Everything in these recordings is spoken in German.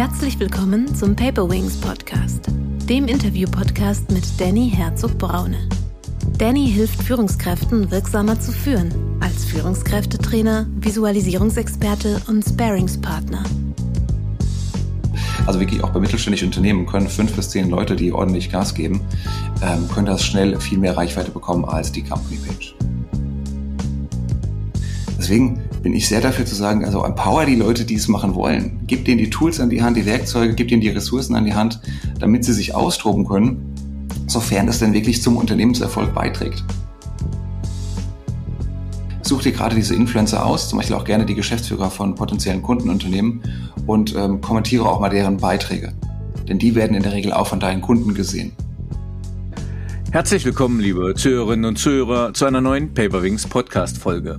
Herzlich willkommen zum Paper Wings Podcast, dem Interview-Podcast mit Danny Herzog-Braune. Danny hilft Führungskräften wirksamer zu führen, als Führungskräftetrainer, Visualisierungsexperte und Sparingspartner. Also wirklich auch bei mittelständischen Unternehmen können fünf bis zehn Leute, die ordentlich Gas geben, ähm, können das schnell viel mehr Reichweite bekommen als die Company Page. Deswegen bin ich sehr dafür zu sagen, also empower die Leute, die es machen wollen. Gib denen die Tools an die Hand, die Werkzeuge, gib denen die Ressourcen an die Hand, damit sie sich austoben können, sofern das denn wirklich zum Unternehmenserfolg beiträgt. Such dir gerade diese Influencer aus, zum Beispiel auch gerne die Geschäftsführer von potenziellen Kundenunternehmen und ähm, kommentiere auch mal deren Beiträge. Denn die werden in der Regel auch von deinen Kunden gesehen. Herzlich willkommen, liebe Zuhörerinnen und Zuhörer, zu einer neuen Paperwings Podcast-Folge.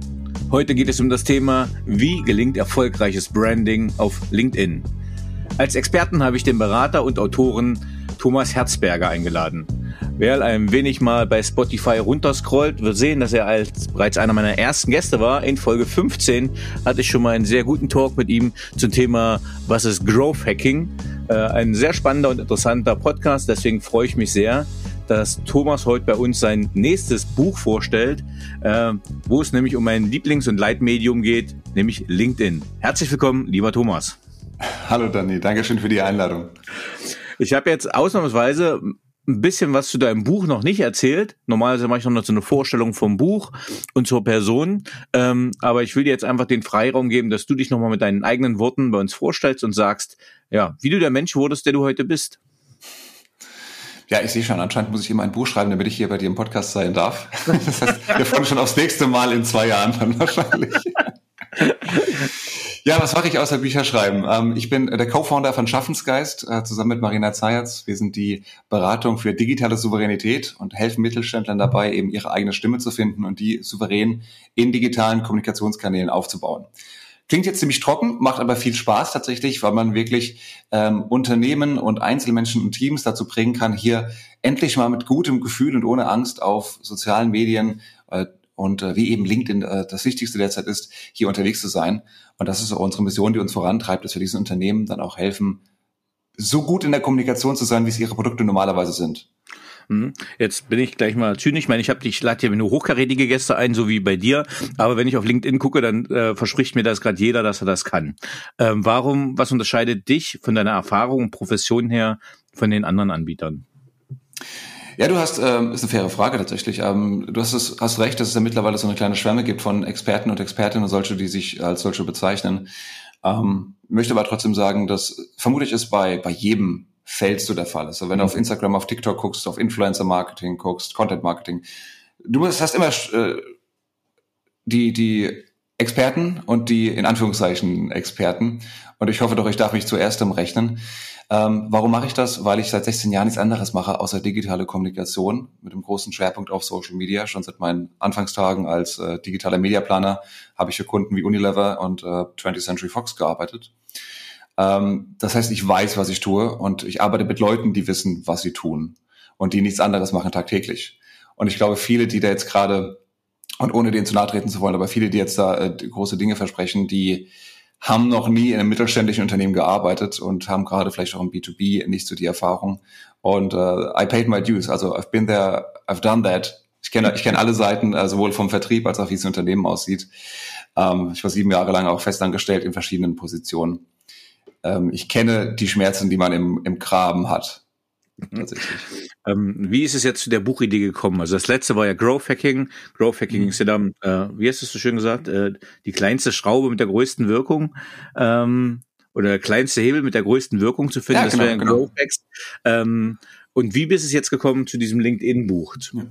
Heute geht es um das Thema, wie gelingt erfolgreiches Branding auf LinkedIn. Als Experten habe ich den Berater und Autoren Thomas Herzberger eingeladen. Wer ein wenig mal bei Spotify runterscrollt, wird sehen, dass er als bereits einer meiner ersten Gäste war. In Folge 15 hatte ich schon mal einen sehr guten Talk mit ihm zum Thema, was ist Growth Hacking. Äh, ein sehr spannender und interessanter Podcast, deswegen freue ich mich sehr, dass Thomas heute bei uns sein nächstes Buch vorstellt, äh, wo es nämlich um mein Lieblings- und Leitmedium geht, nämlich LinkedIn. Herzlich willkommen, lieber Thomas. Hallo Danny, Dankeschön für die Einladung. Ich habe jetzt ausnahmsweise ein bisschen was zu deinem Buch noch nicht erzählt. Normalerweise mache ich noch so eine Vorstellung vom Buch und zur Person. Ähm, aber ich will dir jetzt einfach den Freiraum geben, dass du dich nochmal mit deinen eigenen Worten bei uns vorstellst und sagst, ja, wie du der Mensch wurdest, der du heute bist. Ja, ich sehe schon, anscheinend muss ich immer ein Buch schreiben, damit ich hier bei dir im Podcast sein darf. Das heißt, wir freuen schon aufs nächste Mal in zwei Jahren dann wahrscheinlich. Ja, was mache ich außer Bücher schreiben? Ähm, ich bin der Co-Founder von Schaffensgeist, äh, zusammen mit Marina Zayatz. Wir sind die Beratung für digitale Souveränität und helfen Mittelständlern dabei, eben ihre eigene Stimme zu finden und die souverän in digitalen Kommunikationskanälen aufzubauen. Klingt jetzt ziemlich trocken, macht aber viel Spaß tatsächlich, weil man wirklich ähm, Unternehmen und Einzelmenschen und Teams dazu bringen kann, hier endlich mal mit gutem Gefühl und ohne Angst auf sozialen Medien äh, und äh, wie eben LinkedIn äh, das Wichtigste derzeit ist, hier unterwegs zu sein. Und das ist auch unsere Mission, die uns vorantreibt, dass wir diesen Unternehmen dann auch helfen, so gut in der Kommunikation zu sein, wie es ihre Produkte normalerweise sind. Hm. Jetzt bin ich gleich mal zynisch. Ich meine, ich habe dich lade hier nur hochkarätige Gäste ein, so wie bei dir. Aber wenn ich auf LinkedIn gucke, dann äh, verspricht mir das gerade jeder, dass er das kann. Ähm, warum, was unterscheidet dich von deiner Erfahrung und Profession her von den anderen Anbietern? Ja, du hast, ähm, ist eine faire Frage tatsächlich. Ähm, du hast, es, hast recht, dass es ja mittlerweile so eine kleine Schwärme gibt von Experten und Expertinnen und solche, die sich als solche bezeichnen. Ähm, möchte aber trotzdem sagen, dass vermutlich ist bei, bei jedem Feld so der Fall ist. Also wenn du auf Instagram, auf TikTok guckst, auf Influencer-Marketing guckst, Content-Marketing, du hast immer äh, die, die Experten und die in Anführungszeichen Experten. Und ich hoffe doch, ich darf mich zuerst im rechnen. Ähm, warum mache ich das? Weil ich seit 16 Jahren nichts anderes mache, außer digitale Kommunikation mit einem großen Schwerpunkt auf Social Media. Schon seit meinen Anfangstagen als äh, digitaler Mediaplaner habe ich für Kunden wie Unilever und äh, 20th Century Fox gearbeitet. Ähm, das heißt, ich weiß, was ich tue und ich arbeite mit Leuten, die wissen, was sie tun und die nichts anderes machen tagtäglich. Und ich glaube, viele, die da jetzt gerade, und ohne denen zu nahe treten zu wollen, aber viele, die jetzt da äh, große Dinge versprechen, die haben noch nie in einem mittelständischen Unternehmen gearbeitet und haben gerade vielleicht auch im B2B nicht so die Erfahrung. Und äh, I paid my dues, also I've been there, I've done that. Ich kenne ich kenne alle Seiten, äh, sowohl vom Vertrieb als auch wie es Unternehmen aussieht. Ähm, ich war sieben Jahre lang auch festangestellt in verschiedenen Positionen ähm, ich kenne die Schmerzen, die man im, im Graben hat. Mhm. Tatsächlich. Ähm, wie ist es jetzt zu der Buchidee gekommen? Also das letzte war ja Growth Hacking. Growth Hacking mhm. ist ja dann, äh, wie hast du es so schön gesagt, äh, die kleinste Schraube mit der größten Wirkung. Ähm, oder der kleinste Hebel mit der größten Wirkung zu finden. Ja, das genau, wäre ein genau. Growth Hacks. Ähm, und wie bist es jetzt gekommen zu diesem LinkedIn-Buch? Ja.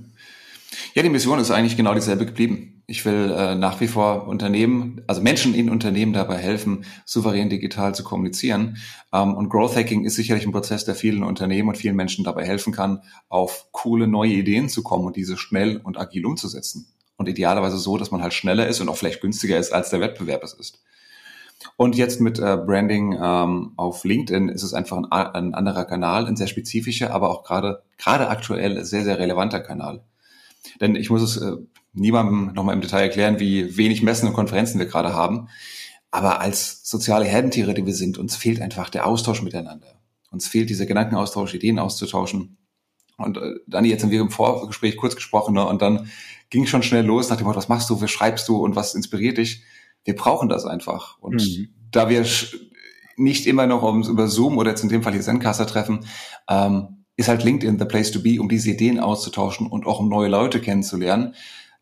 Ja, die Mission ist eigentlich genau dieselbe geblieben. Ich will äh, nach wie vor Unternehmen, also Menschen in Unternehmen dabei helfen, souverän digital zu kommunizieren. Ähm, und Growth Hacking ist sicherlich ein Prozess, der vielen Unternehmen und vielen Menschen dabei helfen kann, auf coole neue Ideen zu kommen und diese schnell und agil umzusetzen. Und idealerweise so, dass man halt schneller ist und auch vielleicht günstiger ist, als der Wettbewerb es ist. Und jetzt mit äh, Branding ähm, auf LinkedIn ist es einfach ein, ein anderer Kanal, ein sehr spezifischer, aber auch gerade gerade aktuell sehr, sehr relevanter Kanal. Denn ich muss es äh, niemandem nochmal im Detail erklären, wie wenig Messen und Konferenzen wir gerade haben. Aber als soziale Herdentiere, die wir sind, uns fehlt einfach der Austausch miteinander. Uns fehlt dieser Gedankenaustausch, Ideen auszutauschen. Und äh, Dani, jetzt haben wir im Vorgespräch kurz gesprochen ne, und dann ging schon schnell los nach dem Motto, was machst du, was schreibst du und was inspiriert dich? Wir brauchen das einfach. Und mhm. da wir nicht immer noch über Zoom oder jetzt in dem Fall hier Zencaster treffen, ähm, ist halt LinkedIn the place to be, um diese Ideen auszutauschen und auch um neue Leute kennenzulernen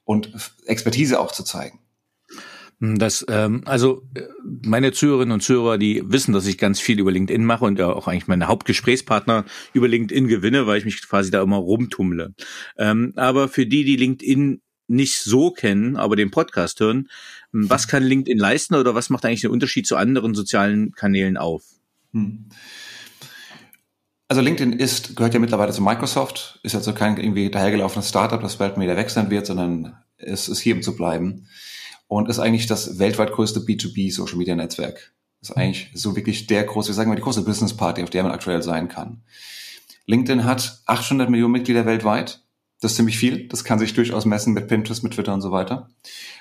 und Expertise auch zu zeigen. Hm, das, ähm, also äh, meine Zuhörerinnen und Zuhörer, die wissen, dass ich ganz viel über LinkedIn mache und ja auch eigentlich meine Hauptgesprächspartner über LinkedIn gewinne, weil ich mich quasi da immer rumtummle. Ähm, aber für die, die LinkedIn nicht so kennen, aber den Podcast hören, hm, was kann LinkedIn leisten oder was macht eigentlich den Unterschied zu anderen sozialen Kanälen auf? Hm. Also LinkedIn ist, gehört ja mittlerweile zu Microsoft, ist also kein irgendwie dahergelaufenes Startup, das bald wieder wechseln wird, sondern es ist hier, um zu bleiben und ist eigentlich das weltweit größte B2B Social Media Netzwerk. Ist eigentlich so wirklich der große, wir sagen mal die große Business Party, auf der man aktuell sein kann. LinkedIn hat 800 Millionen Mitglieder weltweit. Das ist ziemlich viel. Das kann sich durchaus messen mit Pinterest, mit Twitter und so weiter.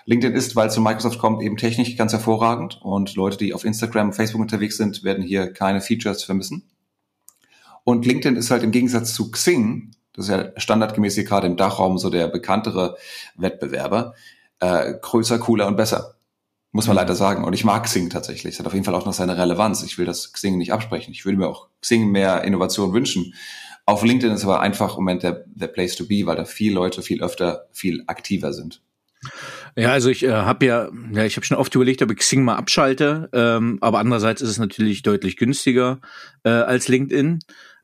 LinkedIn ist, weil es zu Microsoft kommt, eben technisch ganz hervorragend. Und Leute, die auf Instagram, Facebook unterwegs sind, werden hier keine Features vermissen. Und LinkedIn ist halt im Gegensatz zu Xing, das ist ja standardgemäß hier gerade im Dachraum so der bekanntere Wettbewerber, äh, größer, cooler und besser. Muss man mhm. leider sagen. Und ich mag Xing tatsächlich. Es hat auf jeden Fall auch noch seine Relevanz. Ich will das Xing nicht absprechen. Ich würde mir auch Xing mehr Innovation wünschen. Auf LinkedIn ist aber einfach im Moment der, der Place to be, weil da viele Leute viel öfter, viel aktiver sind. Ja, also ich äh, habe ja, ja, ich habe schon oft überlegt, ob ich Xing mal abschalte, ähm, aber andererseits ist es natürlich deutlich günstiger äh, als LinkedIn.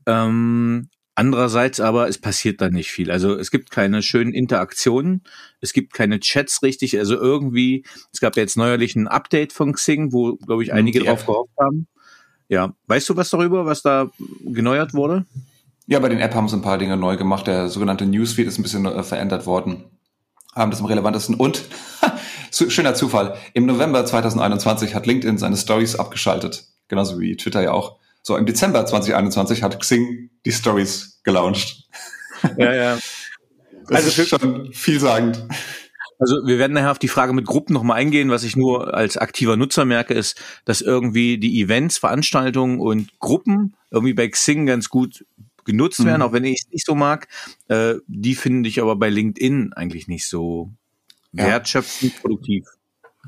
Ähm, Andererseits aber, es passiert da nicht viel. Also es gibt keine schönen Interaktionen, es gibt keine Chats richtig. Also irgendwie, es gab ja jetzt neuerlich ein Update von Xing, wo, glaube ich, einige ja. drauf gehofft haben. Ja, weißt du was darüber, was da geneuert wurde? Ja, bei den App haben sie ein paar Dinge neu gemacht. Der sogenannte Newsfeed ist ein bisschen äh, verändert worden. Haben das am relevantesten. Und, schöner Zufall, im November 2021 hat LinkedIn seine Stories abgeschaltet. Genauso wie Twitter ja auch. So, im Dezember 2021 hat Xing die Stories gelauncht. Ja, ja. Das also ist schon vielsagend. Also wir werden nachher auf die Frage mit Gruppen nochmal eingehen. Was ich nur als aktiver Nutzer merke, ist, dass irgendwie die Events, Veranstaltungen und Gruppen irgendwie bei Xing ganz gut genutzt werden, mhm. auch wenn ich es nicht so mag. Äh, die finde ich aber bei LinkedIn eigentlich nicht so ja. wertschöpfend produktiv.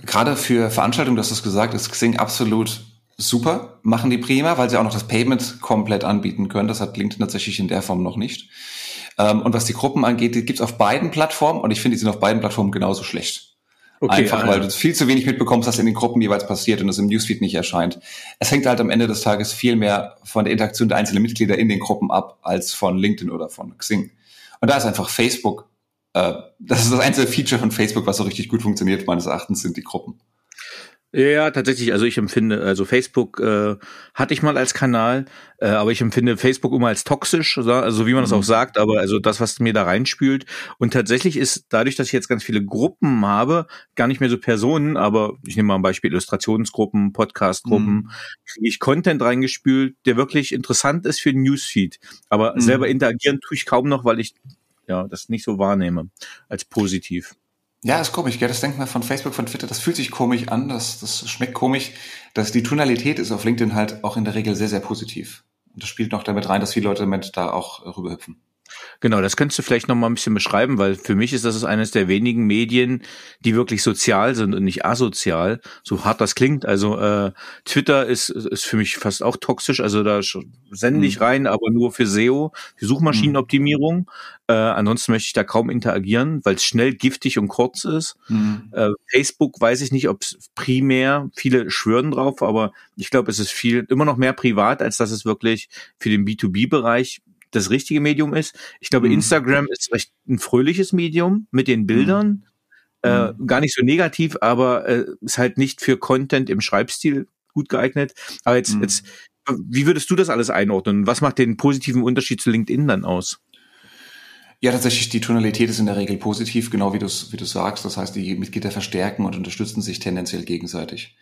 Gerade für Veranstaltungen, du hast es gesagt, ist Xing absolut super, machen die prima, weil sie auch noch das Payment komplett anbieten können. Das hat LinkedIn tatsächlich in der Form noch nicht. Ähm, und was die Gruppen angeht, die gibt's auf beiden Plattformen und ich finde, die sind auf beiden Plattformen genauso schlecht. Okay, Einfach, also. weil du viel zu wenig mitbekommst, was in den Gruppen jeweils passiert und es im Newsfeed nicht erscheint. Es hängt halt am Ende des Tages viel mehr von der Interaktion der einzelnen Mitglieder in den Gruppen ab, als von LinkedIn oder von Xing. Und da ist einfach Facebook, äh, das ist das einzige Feature von Facebook, was so richtig gut funktioniert, meines Erachtens, sind die Gruppen. Ja, tatsächlich. Also ich empfinde, also Facebook äh, hatte ich mal als Kanal, äh, aber ich empfinde Facebook immer als toxisch, also wie man das mhm. auch sagt, aber also das, was mir da reinspült. Und tatsächlich ist dadurch, dass ich jetzt ganz viele Gruppen habe, gar nicht mehr so Personen, aber ich nehme mal ein Beispiel Illustrationsgruppen, Podcastgruppen, mhm. kriege ich Content reingespült, der wirklich interessant ist für den Newsfeed. Aber mhm. selber interagieren tue ich kaum noch, weil ich ja das nicht so wahrnehme als positiv. Ja, ist komisch, gell? Das denkt man von Facebook, von Twitter, das fühlt sich komisch an, das, das schmeckt komisch. Dass die Tonalität ist auf LinkedIn halt auch in der Regel sehr, sehr positiv. Und das spielt noch damit rein, dass viele Leute damit da auch rüberhüpfen. Genau, das könntest du vielleicht noch mal ein bisschen beschreiben, weil für mich ist das eines der wenigen Medien, die wirklich sozial sind und nicht asozial, so hart das klingt. Also äh, Twitter ist, ist für mich fast auch toxisch, also da sende ich mhm. rein, aber nur für SEO, für Suchmaschinenoptimierung. Mhm. Äh, ansonsten möchte ich da kaum interagieren, weil es schnell giftig und kurz ist. Mhm. Äh, Facebook weiß ich nicht, ob es primär, viele schwören drauf, aber ich glaube, es ist viel, immer noch mehr privat, als dass es wirklich für den B2B-Bereich das richtige Medium ist. Ich glaube, mhm. Instagram ist recht ein fröhliches Medium mit den Bildern. Mhm. Äh, mhm. gar nicht so negativ, aber äh, ist halt nicht für Content im Schreibstil gut geeignet. Aber jetzt, mhm. jetzt, wie würdest du das alles einordnen? Was macht den positiven Unterschied zu LinkedIn dann aus? Ja, tatsächlich, die Tonalität ist in der Regel positiv, genau wie du wie du sagst. Das heißt, die Mitglieder verstärken und unterstützen sich tendenziell gegenseitig.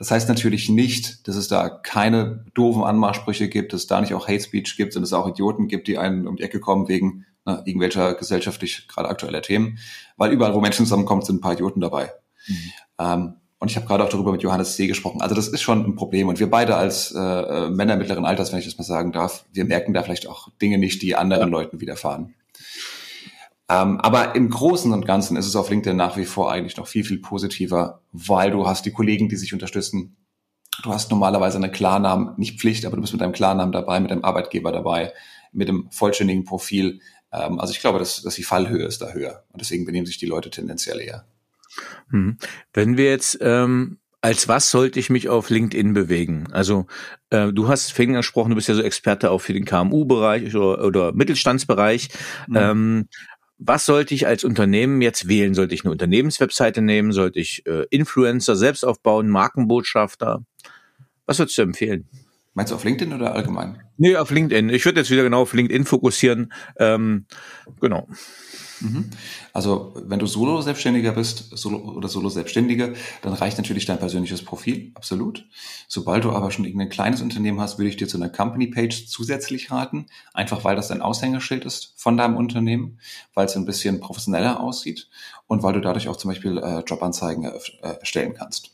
Das heißt natürlich nicht, dass es da keine doofen Anmachsprüche gibt, dass es da nicht auch Hate Speech gibt und es auch Idioten gibt, die einen um die Ecke kommen wegen ne, irgendwelcher gesellschaftlich gerade aktueller Themen. Weil überall, wo Menschen zusammenkommen, sind ein paar Idioten dabei. Mhm. Ähm, Und ich habe gerade auch darüber mit Johannes C. gesprochen. Also das ist schon ein Problem. Und wir beide als äh, Männer mittleren Alters, wenn ich das mal sagen darf, wir merken da vielleicht auch Dinge nicht, die anderen ja. Leuten widerfahren. Ähm, aber im Großen und Ganzen ist es auf LinkedIn nach wie vor eigentlich noch viel, viel positiver, weil du hast die Kollegen, die sich unterstützen. Du hast normalerweise eine Klarnamen, nicht Pflicht, aber du bist mit deinem Klarnamen dabei, mit deinem Arbeitgeber dabei, mit dem vollständigen Profil. Ähm, also ich glaube, dass, dass die Fallhöhe ist da höher. Und deswegen benehmen sich die Leute tendenziell eher. Hm. Wenn wir jetzt ähm als was sollte ich mich auf LinkedIn bewegen? Also äh, du hast vorhin gesprochen, du bist ja so Experte auch für den KMU-Bereich oder, oder Mittelstandsbereich. Mhm. Ähm, was sollte ich als Unternehmen jetzt wählen? Sollte ich eine Unternehmenswebseite nehmen? Sollte ich äh, Influencer selbst aufbauen, Markenbotschafter? Was würdest du empfehlen? Meinst du auf LinkedIn oder allgemein? Nee, auf LinkedIn. Ich würde jetzt wieder genau auf LinkedIn fokussieren. Ähm, genau. Mhm. Also wenn du Solo-Selbstständiger bist Solo oder Solo-Selbstständige, dann reicht natürlich dein persönliches Profil, absolut. Sobald du aber schon irgendein kleines Unternehmen hast, würde ich dir zu einer Company-Page zusätzlich raten, einfach weil das dein Aushängeschild ist von deinem Unternehmen, weil es ein bisschen professioneller aussieht und weil du dadurch auch zum Beispiel äh, Jobanzeigen äh, erstellen kannst.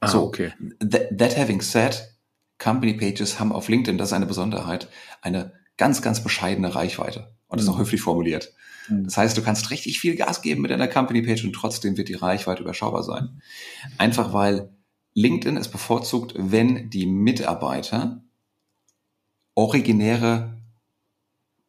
Ah, so, okay. That, that having said, Company Pages haben auf LinkedIn, das ist eine Besonderheit, eine ganz, ganz bescheidene Reichweite. Und das ist noch mhm. höflich formuliert. Das heißt, du kannst richtig viel Gas geben mit deiner Company Page und trotzdem wird die Reichweite überschaubar sein. Einfach weil LinkedIn es bevorzugt, wenn die Mitarbeiter originäre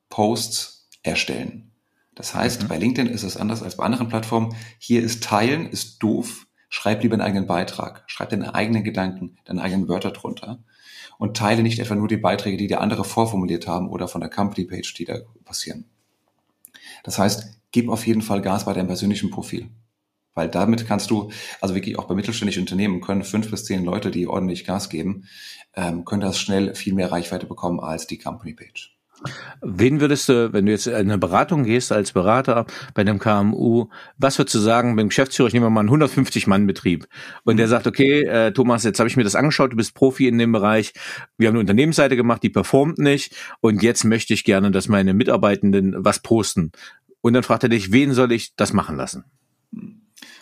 Posts erstellen. Das heißt, mhm. bei LinkedIn ist es anders als bei anderen Plattformen. Hier ist Teilen, ist doof. Schreib lieber einen eigenen Beitrag. Schreib deine eigenen Gedanken, deine eigenen Wörter drunter. Und teile nicht etwa nur die Beiträge, die dir andere vorformuliert haben oder von der Company Page, die da passieren. Das heißt, gib auf jeden Fall Gas bei deinem persönlichen Profil. Weil damit kannst du, also wirklich auch bei mittelständischen Unternehmen können fünf bis zehn Leute, die ordentlich Gas geben, ähm, können das schnell viel mehr Reichweite bekommen als die Company Page. Wen würdest du, wenn du jetzt in eine Beratung gehst als Berater bei einem KMU, was würdest du sagen, beim Geschäftsführer, ich nehme mal einen 150-Mann-Betrieb und der sagt, okay, äh, Thomas, jetzt habe ich mir das angeschaut, du bist Profi in dem Bereich, wir haben eine Unternehmensseite gemacht, die performt nicht und jetzt möchte ich gerne, dass meine Mitarbeitenden was posten. Und dann fragt er dich, wen soll ich das machen lassen?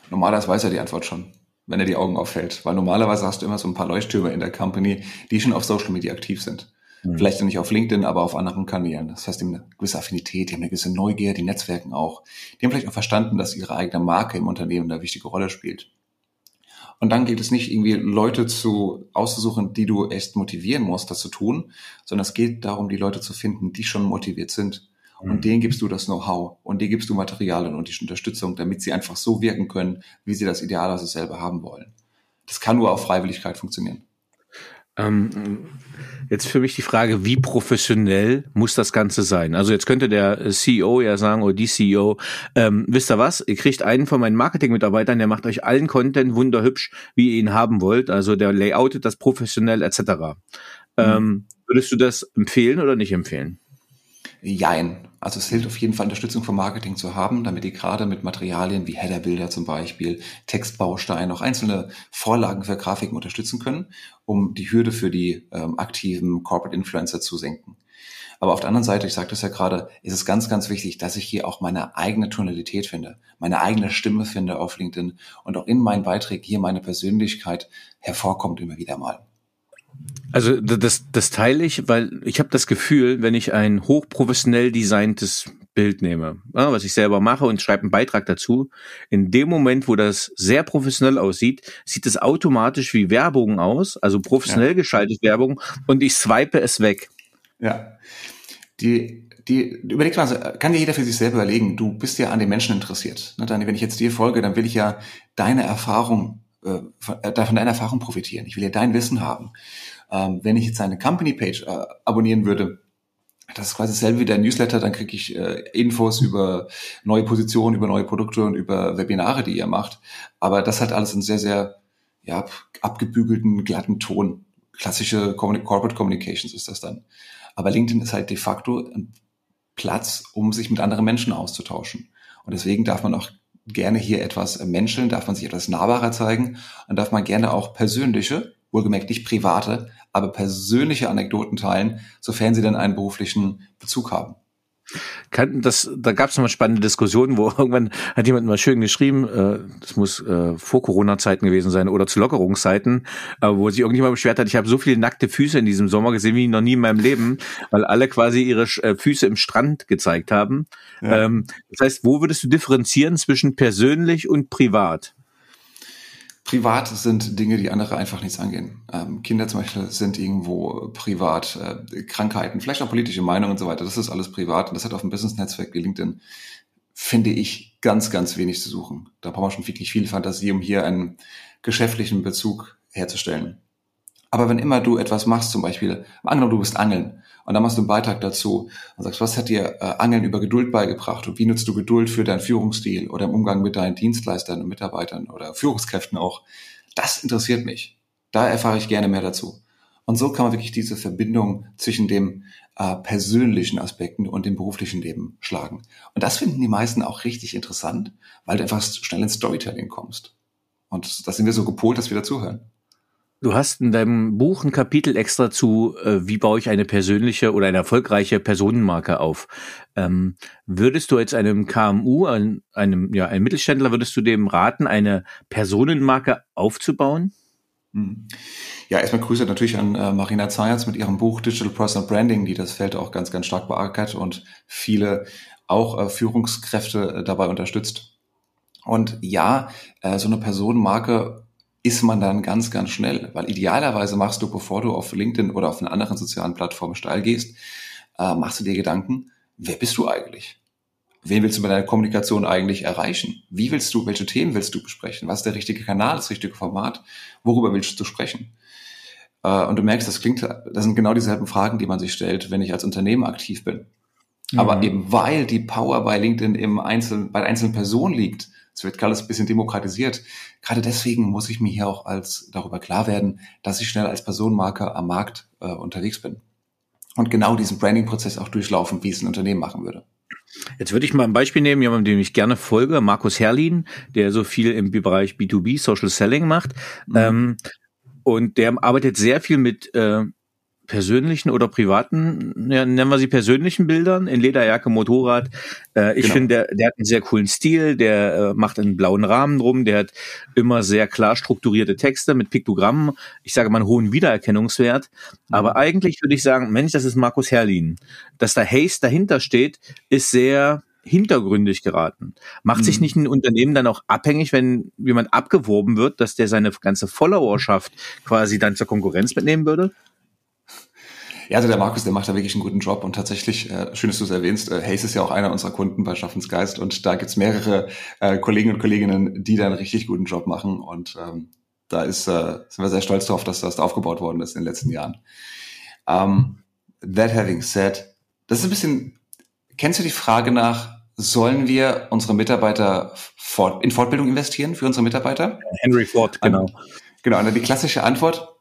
Normalerweise weiß er die Antwort schon wenn er die Augen auffällt. Weil normalerweise hast du immer so ein paar Leuchttürme in der Company, die schon auf Social Media aktiv sind. Mhm. Vielleicht nicht auf LinkedIn, aber auf anderen Kanälen. Das heißt, die haben eine gewisse Affinität, die haben eine gewisse Neugier, die Netzwerken auch. Die haben vielleicht auch verstanden, dass ihre eigene Marke im Unternehmen eine wichtige Rolle spielt. Und dann geht es nicht irgendwie Leute zu auszusuchen, die du echt motivieren musst, das zu tun, sondern es geht darum, die Leute zu finden, die schon motiviert sind. Und mhm. denen gibst du das Know-how und denen gibst du Materialien und die Unterstützung, damit sie einfach so wirken können, wie sie das idealerweise selber haben wollen. Das kann nur auf Freiwilligkeit funktionieren. Ähm, jetzt für mich die Frage, wie professionell muss das Ganze sein? Also jetzt könnte der CEO ja sagen, oder die CEO, ähm, wisst ihr was, ihr kriegt einen von meinen Marketing-Mitarbeitern, der macht euch allen Content wunderhübsch, wie ihr ihn haben wollt. Also der layoutet das professionell etc. Mhm. Ähm, würdest du das empfehlen oder nicht empfehlen? Jein. Also es hilft auf jeden Fall Unterstützung vom Marketing zu haben, damit die gerade mit Materialien wie Headerbilder zum Beispiel, Textbausteine, auch einzelne Vorlagen für Grafiken unterstützen können, um die Hürde für die ähm, aktiven Corporate Influencer zu senken. Aber auf der anderen Seite, ich sagte es ja gerade, ist es ganz, ganz wichtig, dass ich hier auch meine eigene Tonalität finde, meine eigene Stimme finde auf LinkedIn und auch in meinen Beiträgen hier meine Persönlichkeit hervorkommt immer wieder mal. Also das, das teile ich, weil ich habe das Gefühl, wenn ich ein hochprofessionell designtes Bild nehme, was ich selber mache und schreibe einen Beitrag dazu, in dem Moment, wo das sehr professionell aussieht, sieht es automatisch wie Werbung aus, also professionell ja. geschaltet Werbung und ich swipe es weg. Ja. Die, die, überleg mal, kann dir jeder für sich selber überlegen, du bist ja an den Menschen interessiert. Ne, dann, wenn ich jetzt dir folge, dann will ich ja deine Erfahrung, äh, von, äh, von deiner Erfahrung profitieren. Ich will ja dein Wissen haben. Ähm, wenn ich jetzt eine Company-Page äh, abonnieren würde, das ist quasi dasselbe wie der Newsletter, dann kriege ich äh, Infos über neue Positionen, über neue Produkte und über Webinare, die ihr macht. Aber das hat alles einen sehr, sehr ja, abgebügelten, glatten Ton. Klassische Corporate Communications ist das dann. Aber LinkedIn ist halt de facto ein Platz, um sich mit anderen Menschen auszutauschen. Und deswegen darf man auch gerne hier etwas menscheln, darf man sich etwas nahbarer zeigen und darf man gerne auch persönliche, wohlgemerkt nicht private, aber persönliche Anekdoten teilen, sofern sie dann einen beruflichen Bezug haben. Kann, das, da gab es nochmal spannende Diskussionen, wo irgendwann hat jemand mal schön geschrieben, äh, das muss äh, vor Corona-Zeiten gewesen sein oder zu Lockerungszeiten, äh, wo sich irgendjemand beschwert hat, ich habe so viele nackte Füße in diesem Sommer gesehen wie noch nie in meinem Leben, weil alle quasi ihre äh, Füße im Strand gezeigt haben. Ja. Ähm, das heißt, wo würdest du differenzieren zwischen persönlich und privat? Privat sind Dinge, die andere einfach nichts angehen. Ähm, Kinder zum Beispiel sind irgendwo privat, äh, Krankheiten, vielleicht auch politische Meinungen und so weiter. Das ist alles privat und das hat auf dem Business-Netzwerk wie LinkedIn, finde ich, ganz, ganz wenig zu suchen. Da braucht man schon wirklich viel Fantasie, um hier einen geschäftlichen Bezug herzustellen. Aber wenn immer du etwas machst, zum Beispiel, angenommen du bist Angeln und dann machst du einen Beitrag dazu und sagst, was hat dir äh, Angeln über Geduld beigebracht und wie nutzt du Geduld für deinen Führungsstil oder im Umgang mit deinen Dienstleistern und Mitarbeitern oder Führungskräften auch. Das interessiert mich. Da erfahre ich gerne mehr dazu. Und so kann man wirklich diese Verbindung zwischen dem äh, persönlichen Aspekten und dem beruflichen Leben schlagen. Und das finden die meisten auch richtig interessant, weil du einfach schnell ins Storytelling kommst. Und da sind wir so gepolt, dass wir dazuhören. Du hast in deinem Buch ein Kapitel extra zu, äh, wie baue ich eine persönliche oder eine erfolgreiche Personenmarke auf. Ähm, würdest du jetzt einem KMU, einem, ja, einem Mittelständler, würdest du dem raten, eine Personenmarke aufzubauen? Hm. Ja, erstmal Grüße natürlich an äh, Marina Zayas mit ihrem Buch Digital Personal Branding, die das Feld auch ganz, ganz stark beackert und viele auch äh, Führungskräfte äh, dabei unterstützt. Und ja, äh, so eine Personenmarke ist man dann ganz, ganz schnell. Weil idealerweise machst du, bevor du auf LinkedIn oder auf einer anderen sozialen Plattform steil gehst, äh, machst du dir Gedanken, wer bist du eigentlich? Wen willst du mit deiner Kommunikation eigentlich erreichen? Wie willst du, welche Themen willst du besprechen? Was ist der richtige Kanal, das richtige Format? Worüber willst du sprechen? Äh, und du merkst, das klingt, das sind genau dieselben Fragen, die man sich stellt, wenn ich als Unternehmen aktiv bin. Mhm. Aber eben weil die Power bei LinkedIn im Einzelnen, bei einzelnen Personen liegt, es wird alles ein bisschen demokratisiert. Gerade deswegen muss ich mir hier auch als darüber klar werden, dass ich schnell als Personenmarke am Markt äh, unterwegs bin. Und genau diesen Branding-Prozess auch durchlaufen, wie es ein Unternehmen machen würde. Jetzt würde ich mal ein Beispiel nehmen, jemandem, dem ich gerne folge, Markus Herrlin, der so viel im Bereich B2B Social Selling macht. Mhm. Ähm, und der arbeitet sehr viel mit äh, persönlichen oder privaten, ja, nennen wir sie persönlichen Bildern in Lederjacke, Motorrad. Äh, ich genau. finde, der, der hat einen sehr coolen Stil, der äh, macht einen blauen Rahmen drum, der hat immer sehr klar strukturierte Texte mit Piktogrammen. Ich sage mal einen hohen Wiedererkennungswert. Mhm. Aber eigentlich würde ich sagen, Mensch, das ist Markus Herrlin. Dass da Haze dahinter steht, ist sehr hintergründig geraten. Macht mhm. sich nicht ein Unternehmen dann auch abhängig, wenn jemand abgeworben wird, dass der seine ganze Followerschaft quasi dann zur Konkurrenz mitnehmen würde? Ja, also der Markus, der macht da wirklich einen guten Job und tatsächlich, äh, schön, dass du es erwähnst, äh, Hayes ist ja auch einer unserer Kunden bei Schaffensgeist und da gibt's mehrere äh, Kollegen und Kolleginnen, die da einen richtig guten Job machen und ähm, da ist, äh, sind wir sehr stolz darauf, dass das aufgebaut worden ist in den letzten Jahren. Um, ähm, that having said, das ist ein bisschen, kennst du die Frage nach, sollen wir unsere Mitarbeiter fort, in Fortbildung investieren für unsere Mitarbeiter? Henry Ford, genau. An, genau, und die klassische Antwort,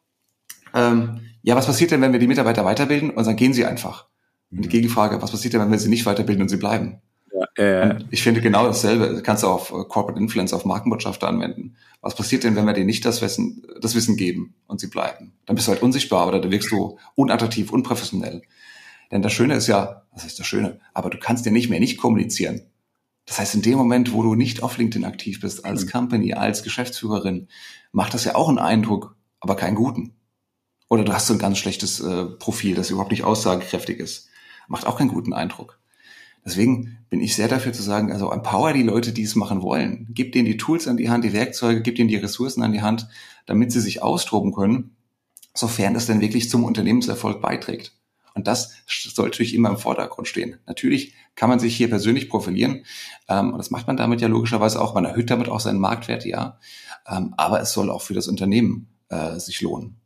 ähm, ja, was passiert denn, wenn wir die Mitarbeiter weiterbilden und dann gehen sie einfach? Und die mhm. Gegenfrage, was passiert denn, wenn wir sie nicht weiterbilden und sie bleiben? Ja, äh, ich finde genau dasselbe, kannst du auf äh, Corporate Influence, auf Markenbotschafter anwenden. Was passiert denn, wenn wir denen nicht das Wissen, das Wissen geben und sie bleiben? Dann bist du halt unsichtbar oder dann wirkst du unattraktiv, unprofessionell. Denn das Schöne ist ja, was heißt das Schöne? Aber du kannst ja nicht mehr nicht kommunizieren. Das heißt, in dem Moment, wo du nicht auf LinkedIn aktiv bist, als mhm. Company, als Geschäftsführerin, macht das ja auch einen Eindruck, aber keinen guten. Oder du hast so ein ganz schlechtes äh, Profil, das überhaupt nicht aussagekräftig ist. Macht auch keinen guten Eindruck. Deswegen bin ich sehr dafür zu sagen, also empower die Leute, die es machen wollen. Gib denen die Tools an die Hand, die Werkzeuge, gib denen die Ressourcen an die Hand, damit sie sich austoben können, sofern das denn wirklich zum Unternehmenserfolg beiträgt. Und das sollte natürlich immer im Vordergrund stehen. Natürlich kann man sich hier persönlich profilieren. Ähm, und das macht man damit ja logischerweise auch. Man erhöht damit auch seinen Marktwert, ja. Ähm, aber es soll auch für das Unternehmen äh, sich lohnen.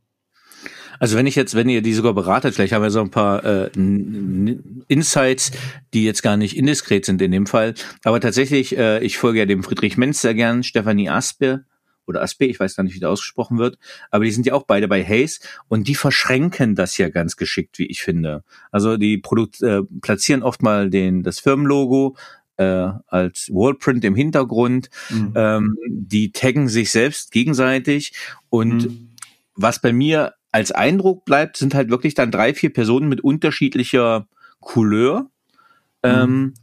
Also wenn ich jetzt, wenn ihr die sogar beratet, vielleicht haben wir so ein paar äh, Insights, die jetzt gar nicht indiskret sind in dem Fall. Aber tatsächlich, äh, ich folge ja dem Friedrich Menz sehr gern, Stefanie Aspe oder Aspe, ich weiß gar nicht, wie der ausgesprochen wird, aber die sind ja auch beide bei Hayes und die verschränken das ja ganz geschickt, wie ich finde. Also die Produkt, äh, platzieren oft mal den, das Firmenlogo, äh, als Wallprint im Hintergrund. Mhm. Ähm, die taggen sich selbst gegenseitig und mhm. was bei mir als Eindruck bleibt, sind halt wirklich dann drei, vier Personen mit unterschiedlicher Couleur. ähm,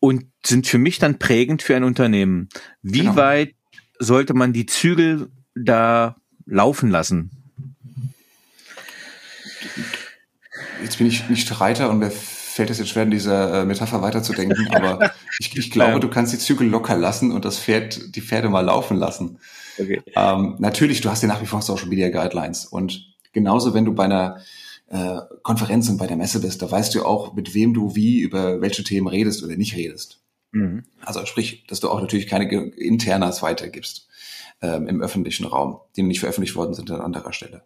und sind für mich dann prägend für ein Unternehmen. Wie genau. weit sollte man die Zügel da laufen lassen? Jetzt bin ich nicht Reiter und mir fällt es jetzt schwer, in dieser äh, Metapher weiterzudenken, aber ich, ich glaube, du kannst die Zügel locker lassen und das Pferd, die Pferde mal laufen lassen. Okay. Ähm, natürlich, du hast ja nach wie vor Social Media Guidelines und genauso, wenn du bei einer äh, Konferenz und bei der Messe bist, da weißt du auch, mit wem du wie über welche Themen redest oder nicht redest. Mhm. Also sprich, dass du auch natürlich keine Internas weitergibst ähm, im öffentlichen Raum, die nicht veröffentlicht worden sind an anderer Stelle.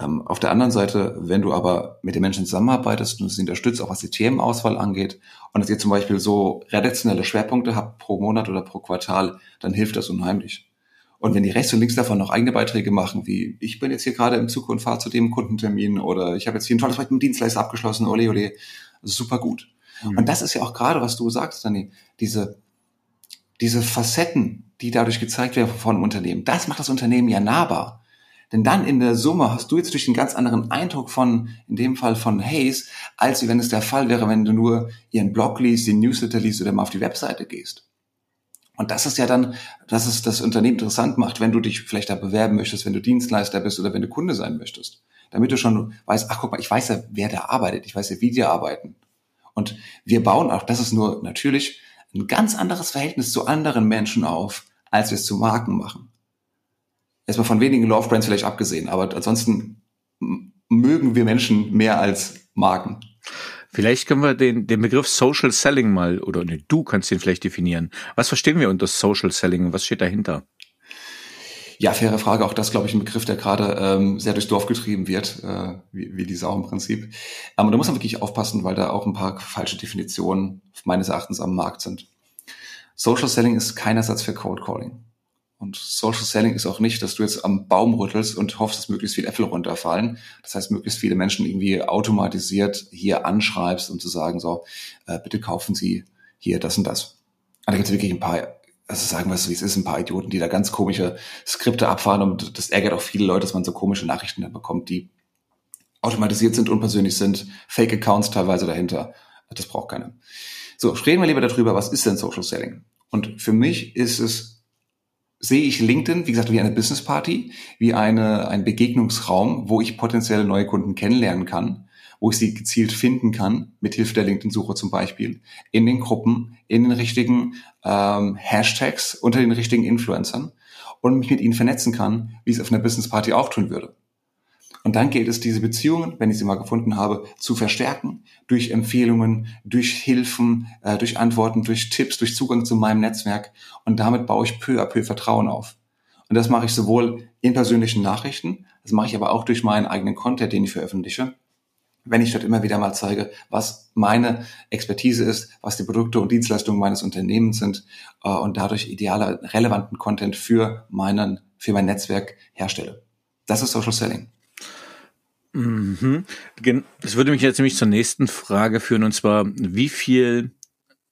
Ähm, auf der anderen Seite, wenn du aber mit den Menschen zusammenarbeitest und sie unterstützt, auch was die Themenauswahl angeht, und dass ihr zum Beispiel so redaktionelle Schwerpunkte habt pro Monat oder pro Quartal, dann hilft das unheimlich. Und wenn die rechts und links davon noch eigene Beiträge machen, wie ich bin jetzt hier gerade im Zug und fahre zu dem Kundentermin oder ich habe jetzt hier ein tolles Projekt mit dem Dienstleister abgeschlossen, ole ole, super gut. Mhm. Und das ist ja auch gerade, was du sagst, Dani, diese, diese Facetten, die dadurch gezeigt werden von einem Unternehmen, das macht das Unternehmen ja nahbar. Denn dann in der Summe hast du jetzt durch einen ganz anderen Eindruck von, in dem Fall von Hayes, als wenn es der Fall wäre, wenn du nur ihren Blog liest, den Newsletter liest oder mal auf die Webseite gehst. Und das ist ja dann, dass es das Unternehmen interessant macht, wenn du dich vielleicht da bewerben möchtest, wenn du Dienstleister bist oder wenn du Kunde sein möchtest. Damit du schon weißt, ach guck mal, ich weiß ja, wer da arbeitet, ich weiß ja, wie die arbeiten. Und wir bauen auch, das ist nur natürlich ein ganz anderes Verhältnis zu anderen Menschen auf, als wir es zu Marken machen. Erstmal von wenigen Love Brands vielleicht abgesehen, aber ansonsten mögen wir Menschen mehr als Marken. Vielleicht können wir den, den Begriff Social Selling mal, oder ne, du kannst den vielleicht definieren. Was verstehen wir unter Social Selling? Was steht dahinter? Ja, faire Frage. Auch das, glaube ich, ein Begriff, der gerade ähm, sehr durchs Dorf getrieben wird, äh, wie, wie diese auch im Prinzip. Aber da muss man wirklich aufpassen, weil da auch ein paar falsche Definitionen meines Erachtens am Markt sind. Social Selling ist kein Ersatz für Cold Calling. Und Social Selling ist auch nicht, dass du jetzt am Baum rüttelst und hoffst, dass möglichst viele Äpfel runterfallen. Das heißt, möglichst viele Menschen irgendwie automatisiert hier anschreibst, um zu sagen, so, äh, bitte kaufen Sie hier das und das. Und da gibt es wirklich ein paar, also sagen wir es, wie es ist, ein paar Idioten, die da ganz komische Skripte abfahren und das ärgert auch viele Leute, dass man so komische Nachrichten dann bekommt, die automatisiert sind, unpersönlich sind, Fake-Accounts teilweise dahinter. Das braucht keiner. So, reden wir lieber darüber, was ist denn Social Selling? Und für mich ist es sehe ich LinkedIn, wie gesagt, wie eine Business Party, wie eine, ein Begegnungsraum, wo ich potenzielle neue Kunden kennenlernen kann, wo ich sie gezielt finden kann, mit Hilfe der LinkedIn-Suche zum Beispiel, in den Gruppen, in den richtigen ähm, Hashtags, unter den richtigen Influencern und mich mit ihnen vernetzen kann, wie ich es auf einer Business Party auch tun würde. Und dann gilt es, diese Beziehungen, wenn ich sie mal gefunden habe, zu verstärken durch Empfehlungen, durch Hilfen, äh, durch Antworten, durch Tipps, durch Zugang zu meinem Netzwerk. Und damit baue ich peu à peu Vertrauen auf. Und das mache ich sowohl in persönlichen Nachrichten, das mache ich aber auch durch meinen eigenen Content, den ich veröffentliche, wenn ich dort immer wieder mal zeige, was meine Expertise ist, was die Produkte und Dienstleistungen meines Unternehmens sind äh, und dadurch idealer, relevanten Content für meinen, für mein Netzwerk herstelle. Das ist Social Selling. Mhm. Das würde mich jetzt nämlich zur nächsten Frage führen, und zwar, wie viel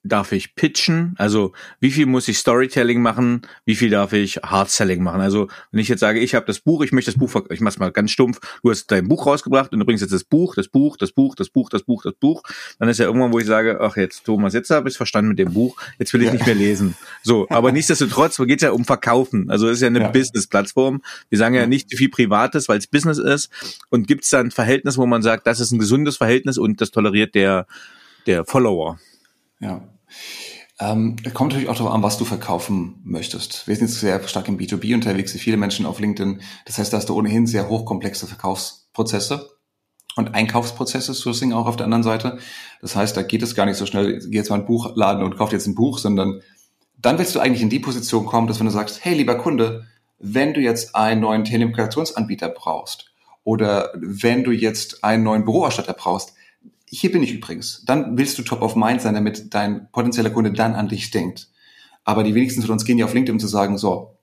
darf ich pitchen? Also wie viel muss ich Storytelling machen? Wie viel darf ich Hard-Selling machen? Also wenn ich jetzt sage, ich habe das Buch, ich möchte das Buch, ich mach's mal ganz stumpf, du hast dein Buch rausgebracht und du bringst jetzt das Buch, das Buch, das Buch, das Buch, das Buch, das Buch, dann ist ja irgendwann, wo ich sage, ach jetzt Thomas, jetzt habe ich verstanden mit dem Buch, jetzt will ich nicht mehr lesen. So, aber nichtsdestotrotz geht ja um Verkaufen. Also es ist ja eine ja. Business-Plattform. Wir sagen ja nicht viel Privates, weil es Business ist. Und gibt es da ein Verhältnis, wo man sagt, das ist ein gesundes Verhältnis und das toleriert der der Follower? Ja. Ähm, kommt natürlich auch darauf an, was du verkaufen möchtest. Wir sind jetzt sehr stark im B2B unterwegs, wie viele Menschen auf LinkedIn. Das heißt, da hast du ohnehin sehr hochkomplexe Verkaufsprozesse und Einkaufsprozesse, Sourcing auch auf der anderen Seite. Das heißt, da geht es gar nicht so schnell, geh jetzt mal ein Buchladen und kauf jetzt ein Buch, sondern dann willst du eigentlich in die Position kommen, dass wenn du sagst, hey, lieber Kunde, wenn du jetzt einen neuen Telekommunikationsanbieter brauchst oder wenn du jetzt einen neuen Büroausstatter brauchst, hier bin ich übrigens. Dann willst du top of mind sein, damit dein potenzieller Kunde dann an dich denkt. Aber die wenigsten von uns gehen ja auf LinkedIn, um zu sagen, so,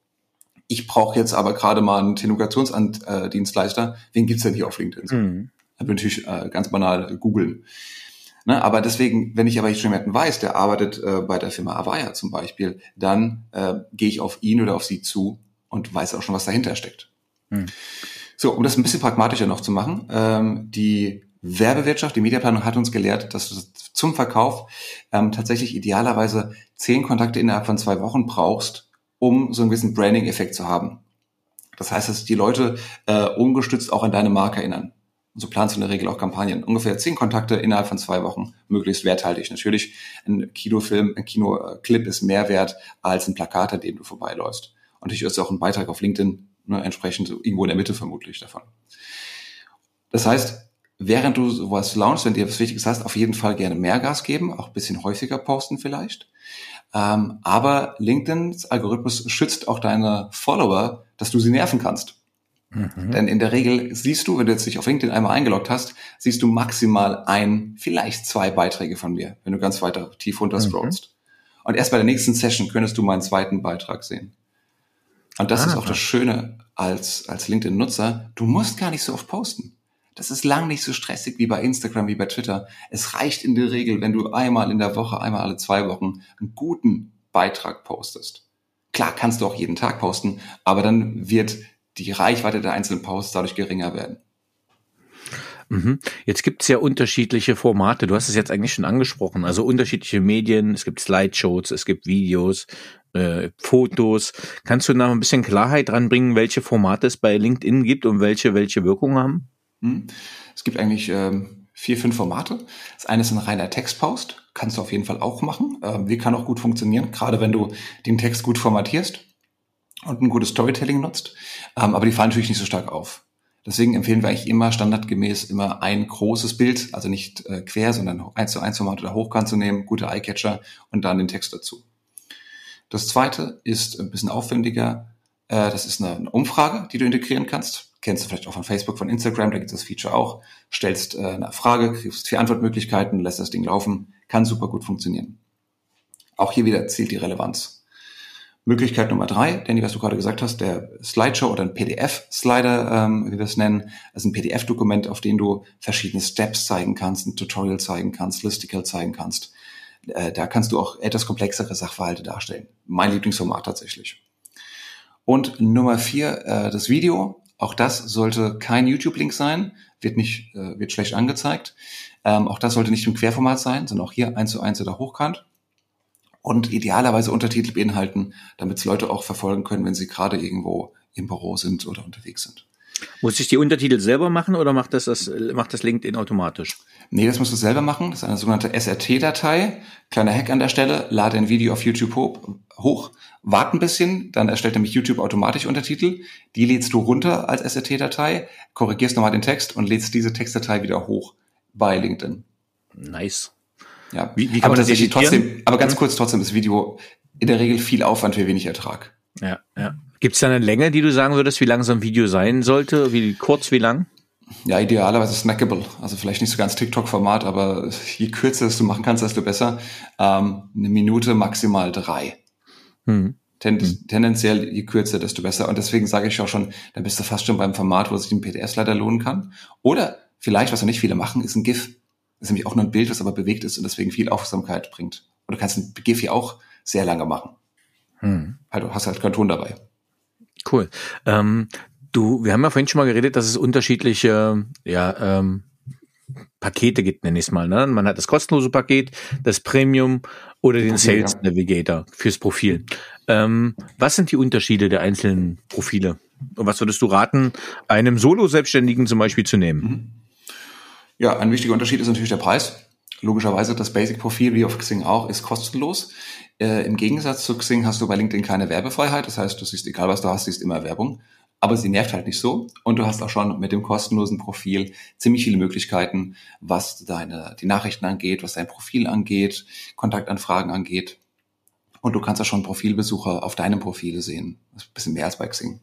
ich brauche jetzt aber gerade mal einen Telekommunikationsdienstleister. Wen gibt's denn hier auf LinkedIn? Mhm. Da bin natürlich äh, ganz banal googeln. Ne, aber deswegen, wenn ich aber jetzt schon jemanden weiß, der arbeitet äh, bei der Firma Avaya zum Beispiel, dann äh, gehe ich auf ihn oder auf sie zu und weiß auch schon, was dahinter steckt. Mhm. So, um das ein bisschen pragmatischer noch zu machen, ähm, die Werbewirtschaft, die Mediaplanung hat uns gelehrt, dass du zum Verkauf ähm, tatsächlich idealerweise zehn Kontakte innerhalb von zwei Wochen brauchst, um so einen gewissen Branding-Effekt zu haben. Das heißt, dass die Leute äh, ungestützt auch an deine Marke erinnern. Und so planst du in der Regel auch Kampagnen. Ungefähr zehn Kontakte innerhalb von zwei Wochen, möglichst werthaltig. Natürlich, ein Kinofilm, ein Kinoclip ist mehr wert als ein Plakat, an dem du vorbeiläufst. Und natürlich ist auch ein Beitrag auf LinkedIn ne, entsprechend irgendwo in der Mitte vermutlich davon. Das heißt, während du sowas launchst, wenn dir was Wichtiges hast, auf jeden Fall gerne mehr Gas geben, auch ein bisschen häufiger posten vielleicht. Ähm, aber LinkedIns Algorithmus schützt auch deine Follower, dass du sie nerven kannst. Mhm. Denn in der Regel siehst du, wenn du jetzt dich auf LinkedIn einmal eingeloggt hast, siehst du maximal ein, vielleicht zwei Beiträge von mir, wenn du ganz weiter tief runter scrollst. Mhm. Und erst bei der nächsten Session könntest du meinen zweiten Beitrag sehen. Und das ah, ist auch das Schöne als, als LinkedIn-Nutzer. Du musst gar nicht so oft posten. Das ist lang nicht so stressig wie bei Instagram, wie bei Twitter. Es reicht in der Regel, wenn du einmal in der Woche, einmal alle zwei Wochen einen guten Beitrag postest. Klar kannst du auch jeden Tag posten, aber dann wird die Reichweite der einzelnen Posts dadurch geringer werden. Mhm. Jetzt gibt es ja unterschiedliche Formate. Du hast es jetzt eigentlich schon angesprochen. Also unterschiedliche Medien. Es gibt Slideshows, es gibt Videos, äh, Fotos. Kannst du da ein bisschen Klarheit dran bringen, welche Formate es bei LinkedIn gibt und welche welche Wirkung haben? Mhm. Es gibt eigentlich ähm, vier, fünf Formate. Das eine ist ein reiner Textpost. Kannst du auf jeden Fall auch machen. Ähm, wie kann auch gut funktionieren, gerade wenn du den Text gut formatierst und ein gutes Storytelling nutzt. Ähm, aber die fallen natürlich nicht so stark auf. Deswegen empfehlen wir eigentlich immer standardgemäß immer ein großes Bild, also nicht äh, quer, sondern eins zu eins Format oder hochkant zu nehmen, gute Eyecatcher und dann den Text dazu. Das zweite ist ein bisschen aufwendiger. Äh, das ist eine, eine, Umfrage, die du integrieren kannst. Kennst du vielleicht auch von Facebook, von Instagram, da gibt es das Feature auch. Stellst äh, eine Frage, kriegst vier Antwortmöglichkeiten, lässt das Ding laufen, kann super gut funktionieren. Auch hier wieder zählt die Relevanz. Möglichkeit Nummer drei, Danny, was du gerade gesagt hast, der Slideshow oder ein PDF-Slider, ähm, wie wir es nennen, also ein PDF-Dokument, auf dem du verschiedene Steps zeigen kannst, ein Tutorial zeigen kannst, Listicle zeigen kannst. Äh, da kannst du auch etwas komplexere Sachverhalte darstellen. Mein Lieblingsformat tatsächlich. Und Nummer vier, äh, das Video. Auch das sollte kein YouTube-Link sein, wird nicht, äh, wird schlecht angezeigt. Ähm, auch das sollte nicht im Querformat sein, sondern auch hier eins zu eins oder hochkant und idealerweise Untertitel beinhalten, damit es Leute auch verfolgen können, wenn sie gerade irgendwo im Büro sind oder unterwegs sind. Muss ich die Untertitel selber machen oder macht das, das, macht das LinkedIn automatisch? Nee, das musst du selber machen. Das ist eine sogenannte SRT-Datei. Kleiner Hack an der Stelle. Lade ein Video auf YouTube hoch, wart ein bisschen, dann erstellt nämlich YouTube automatisch Untertitel. Die lädst du runter als SRT-Datei, korrigierst nochmal den Text und lädst diese Textdatei wieder hoch bei LinkedIn. Nice. Ja, wie, wie kann aber man das trotzdem, aber ganz kurz trotzdem das Video in der Regel viel Aufwand für wenig Ertrag. Ja, ja. Gibt es da eine Länge, die du sagen würdest, wie lang so ein Video sein sollte? Wie kurz, wie lang? Ja, idealerweise snackable. Also vielleicht nicht so ganz TikTok-Format, aber je kürzer es du machen kannst, desto besser. Ähm, eine Minute, maximal drei. Hm. Ten hm. Tendenziell je kürzer, desto besser. Und deswegen sage ich auch schon, da bist du fast schon beim Format, wo sich ein PDF-Slider lohnen kann. Oder vielleicht, was noch nicht viele machen, ist ein GIF ist nämlich auch nur ein Bild, das aber bewegt ist und deswegen viel Aufmerksamkeit bringt. Und du kannst ein GIF hier auch sehr lange machen. Hm. Also hast halt keinen Ton dabei. Cool. Ähm, du, wir haben ja vorhin schon mal geredet, dass es unterschiedliche, ja, ähm, Pakete gibt, nenne ich es mal. Ne? Man hat das kostenlose Paket, das Premium oder den Profil, Sales. Navigator fürs Profil. Ähm, was sind die Unterschiede der einzelnen Profile? Und was würdest du raten, einem Solo-Selbstständigen zum Beispiel zu nehmen? Mhm. Ja, ein wichtiger Unterschied ist natürlich der Preis. Logischerweise, das Basic-Profil, wie auf Xing auch, ist kostenlos. Äh, Im Gegensatz zu Xing hast du bei LinkedIn keine Werbefreiheit. Das heißt, du siehst, egal was du hast, siehst immer Werbung. Aber sie nervt halt nicht so. Und du hast auch schon mit dem kostenlosen Profil ziemlich viele Möglichkeiten, was deine, die Nachrichten angeht, was dein Profil angeht, Kontaktanfragen angeht. Und du kannst auch schon Profilbesucher auf deinem Profil sehen. Das ist ein bisschen mehr als bei Xing.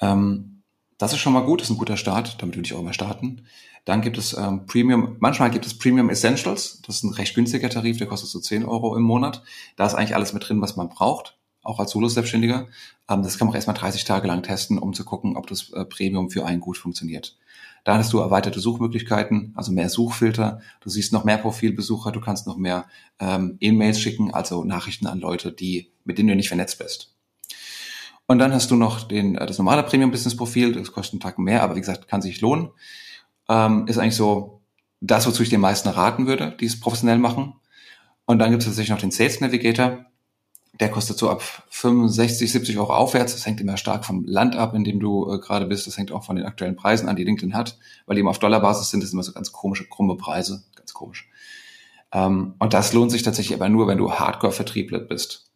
Ähm, das ist schon mal gut, das ist ein guter Start, damit würde ich auch immer starten. Dann gibt es ähm, Premium, manchmal gibt es Premium Essentials, das ist ein recht günstiger Tarif, der kostet so 10 Euro im Monat. Da ist eigentlich alles mit drin, was man braucht, auch als Solo-Selbstständiger. Ähm, das kann man auch erstmal 30 Tage lang testen, um zu gucken, ob das äh, Premium für einen gut funktioniert. Da hast du erweiterte Suchmöglichkeiten, also mehr Suchfilter. Du siehst noch mehr Profilbesucher, du kannst noch mehr ähm, E-Mails schicken, also Nachrichten an Leute, die, mit denen du nicht vernetzt bist. Und dann hast du noch den, äh, das normale Premium-Business-Profil, das kostet einen Tag mehr, aber wie gesagt, kann sich lohnen. ähm, ist eigentlich so das, wozu ich den meisten raten würde, die es professionell machen. Und dann gibt es tatsächlich noch den Sales Navigator. Der kostet so ab 65, 70 Euro aufwärts. Das hängt immer stark vom Land ab, in dem du äh, gerade bist. Das hängt auch von den aktuellen Preisen an, die LinkedIn hat. Weil die immer auf Dollarbasis sind, das sind immer so ganz komische, krumme Preise. Ganz komisch. Ähm, und das lohnt sich tatsächlich aber nur, wenn du Hardcore-Vertriebler bist.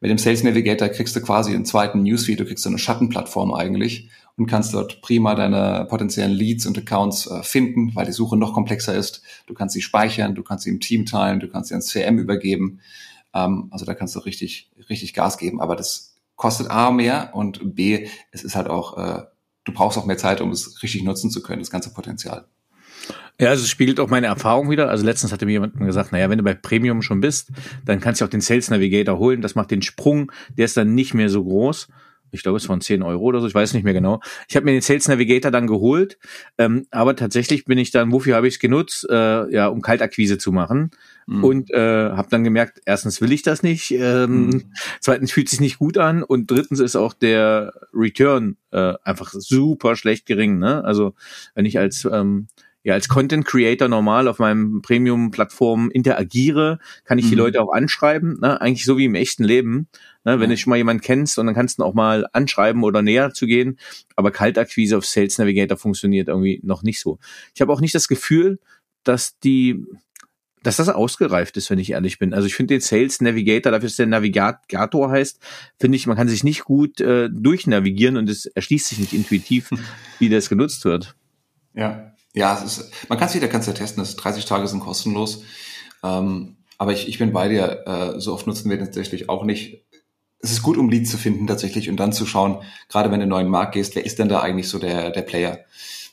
Mit dem Sales Navigator kriegst du quasi einen zweiten Newsfeed, du kriegst so eine Schattenplattform eigentlich und kannst dort prima deine potenziellen Leads und Accounts äh, finden, weil die Suche noch komplexer ist. Du kannst sie speichern, du kannst sie im Team teilen, du kannst sie ans CM übergeben. Ähm, also da kannst du richtig, richtig Gas geben. Aber das kostet A mehr und B, es ist halt auch, äh, du brauchst auch mehr Zeit, um es richtig nutzen zu können, das ganze Potenzial. Ja, also es spiegelt auch meine Erfahrung wieder. Also letztens hatte mir jemand gesagt, naja, wenn du bei Premium schon bist, dann kannst du auch den Sales Navigator holen. Das macht den Sprung, der ist dann nicht mehr so groß. Ich glaube, es waren 10 Euro oder so, ich weiß nicht mehr genau. Ich habe mir den Sales Navigator dann geholt, ähm, aber tatsächlich bin ich dann, wofür habe ich es genutzt? Äh, ja, um Kaltakquise zu machen. Mhm. Und äh, habe dann gemerkt, erstens will ich das nicht, ähm, mhm. zweitens fühlt sich nicht gut an und drittens ist auch der Return äh, einfach super schlecht gering. Ne? Also wenn ich als ähm, ja als Content Creator normal auf meinem Premium-Plattform interagiere, kann ich mhm. die Leute auch anschreiben, ne? eigentlich so wie im echten Leben. Ne? Wenn ja. du schon mal jemanden kennst und dann kannst du auch mal anschreiben oder näher zu gehen. Aber Kaltakquise auf Sales Navigator funktioniert irgendwie noch nicht so. Ich habe auch nicht das Gefühl, dass die dass das ausgereift ist, wenn ich ehrlich bin. Also ich finde den Sales Navigator, dafür dass der Navigator heißt, finde ich, man kann sich nicht gut äh, durchnavigieren und es erschließt sich nicht intuitiv, wie das genutzt wird. Ja, ja, es ist, man kann es wieder, kannst ja testen, das 30 Tage sind kostenlos. Ähm, aber ich, ich bin bei dir, äh, so oft nutzen wir den tatsächlich auch nicht. Es ist gut, um Leads zu finden tatsächlich und dann zu schauen, gerade wenn du in den neuen Markt gehst, wer ist denn da eigentlich so der, der Player?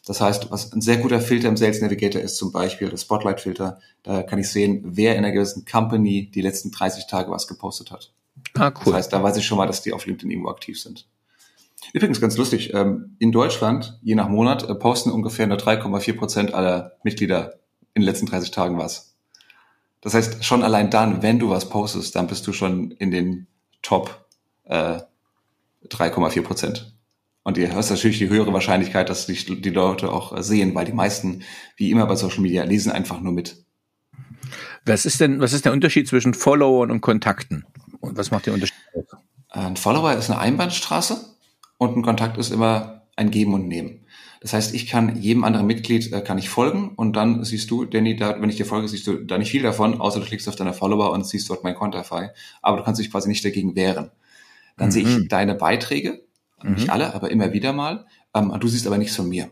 Das heißt, was ein sehr guter Filter im Sales Navigator ist zum Beispiel das Spotlight-Filter. Da kann ich sehen, wer in einer gewissen Company die letzten 30 Tage was gepostet hat. Ah, cool. Das heißt, da weiß ich schon mal, dass die auf LinkedIn irgendwo aktiv sind. Übrigens ganz lustig, ähm, in Deutschland, je nach Monat, äh, posten ungefähr nur 3,4 Prozent aller Mitglieder in den letzten 30 Tagen was. Das heißt, schon allein dann, wenn du was postest, dann bist du schon in den Top äh, 3,4 Prozent. Und du hast natürlich die höhere Wahrscheinlichkeit, dass dich die Leute auch äh, sehen, weil die meisten, wie immer bei Social Media, lesen einfach nur mit. Was ist denn, was ist der Unterschied zwischen Followern und Kontakten? Und was macht der Unterschied? Ein Follower ist eine Einbahnstraße und ein Kontakt ist immer ein Geben und Nehmen. Das heißt, ich kann jedem anderen Mitglied äh, kann ich folgen und dann siehst du, Danny, da, wenn ich dir folge, siehst du da nicht viel davon, außer du klickst auf deine Follower und siehst dort mein Konterfei. Aber du kannst dich quasi nicht dagegen wehren. Dann mhm. sehe ich deine Beiträge, mhm. nicht alle, aber immer wieder mal. Ähm, du siehst aber nichts von mir.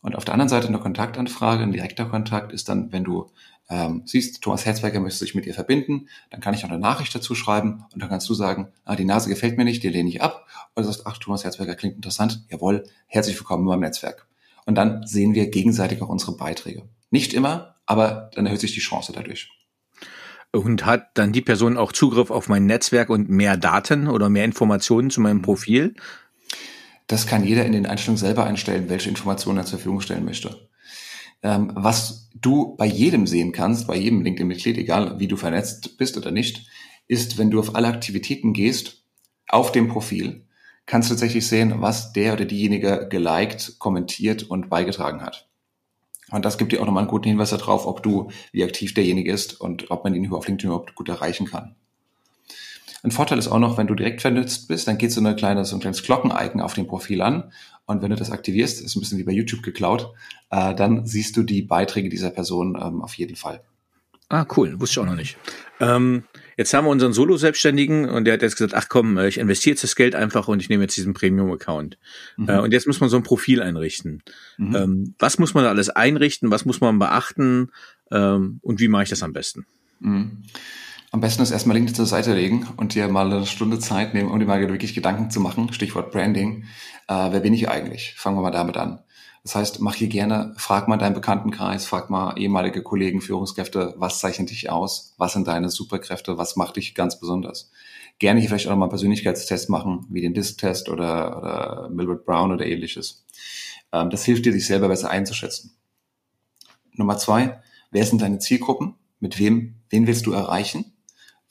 Und auf der anderen Seite eine Kontaktanfrage, ein direkter Kontakt ist dann, wenn du ähm, siehst, Thomas Herzberger möchte sich mit dir verbinden, dann kann ich noch eine Nachricht dazu schreiben und dann kannst du sagen, ah, die Nase gefällt mir nicht, die lehne ich ab. Und du sagst, ach, Thomas Herzberger klingt interessant, jawohl, herzlich willkommen in meinem Netzwerk. Und dann sehen wir gegenseitig auch unsere Beiträge. Nicht immer, aber dann erhöht sich die Chance dadurch. Und hat dann die Person auch Zugriff auf mein Netzwerk und mehr Daten oder mehr Informationen zu meinem Profil? Das kann jeder in den Einstellungen selber einstellen, welche Informationen er zur Verfügung stellen möchte. Ähm, was du bei jedem sehen kannst, bei jedem LinkedIn-Mitglied, egal wie du vernetzt bist oder nicht, ist, wenn du auf alle Aktivitäten gehst, auf dem Profil, kannst du tatsächlich sehen, was der oder diejenige geliked, kommentiert und beigetragen hat. Und das gibt dir auch nochmal einen guten Hinweis darauf, ob du, wie aktiv derjenige ist und ob man ihn auf LinkedIn überhaupt gut erreichen kann. Ein Vorteil ist auch noch, wenn du direkt vernetzt bist, dann geht so eine kleine, so ein kleines Glocken-Icon auf dem Profil an. Und wenn du das aktivierst, ist ein bisschen wie bei YouTube geklaut, äh, dann siehst du die Beiträge dieser Person ähm, auf jeden Fall. Ah, cool, wusste ich auch noch nicht. Ähm, jetzt haben wir unseren Solo-Selbstständigen und der hat jetzt gesagt, ach komm, ich investiere jetzt das Geld einfach und ich nehme jetzt diesen Premium-Account. Mhm. Äh, und jetzt muss man so ein Profil einrichten. Mhm. Ähm, was muss man da alles einrichten? Was muss man beachten? Ähm, und wie mache ich das am besten? Mhm. Am besten ist erstmal LinkedIn zur Seite legen und dir mal eine Stunde Zeit nehmen, um dir mal wirklich Gedanken zu machen. Stichwort Branding. Äh, wer bin ich eigentlich? Fangen wir mal damit an. Das heißt, mach hier gerne, frag mal deinen Bekanntenkreis, frag mal ehemalige Kollegen, Führungskräfte, was zeichnet dich aus? Was sind deine Superkräfte? Was macht dich ganz besonders? Gerne hier vielleicht auch noch mal einen Persönlichkeitstest machen, wie den DISC-Test oder, oder Milbert Brown oder ähnliches. Ähm, das hilft dir, dich selber besser einzuschätzen. Nummer zwei, wer sind deine Zielgruppen? Mit wem, wen willst du erreichen?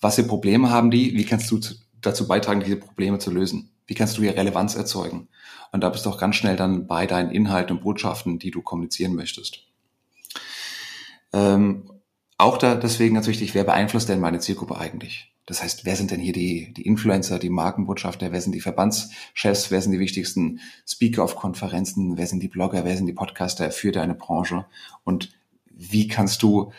Was für Probleme haben die? Wie kannst du dazu beitragen, diese Probleme zu lösen? Wie kannst du hier Relevanz erzeugen? Und da bist du auch ganz schnell dann bei deinen Inhalten und Botschaften, die du kommunizieren möchtest. Ähm, auch da deswegen ganz wichtig, wer beeinflusst denn meine Zielgruppe eigentlich? Das heißt, wer sind denn hier die, die Influencer, die Markenbotschafter, wer sind die Verbandschefs, wer sind die wichtigsten Speaker auf Konferenzen, wer sind die Blogger, wer sind die Podcaster für deine Branche und wie kannst du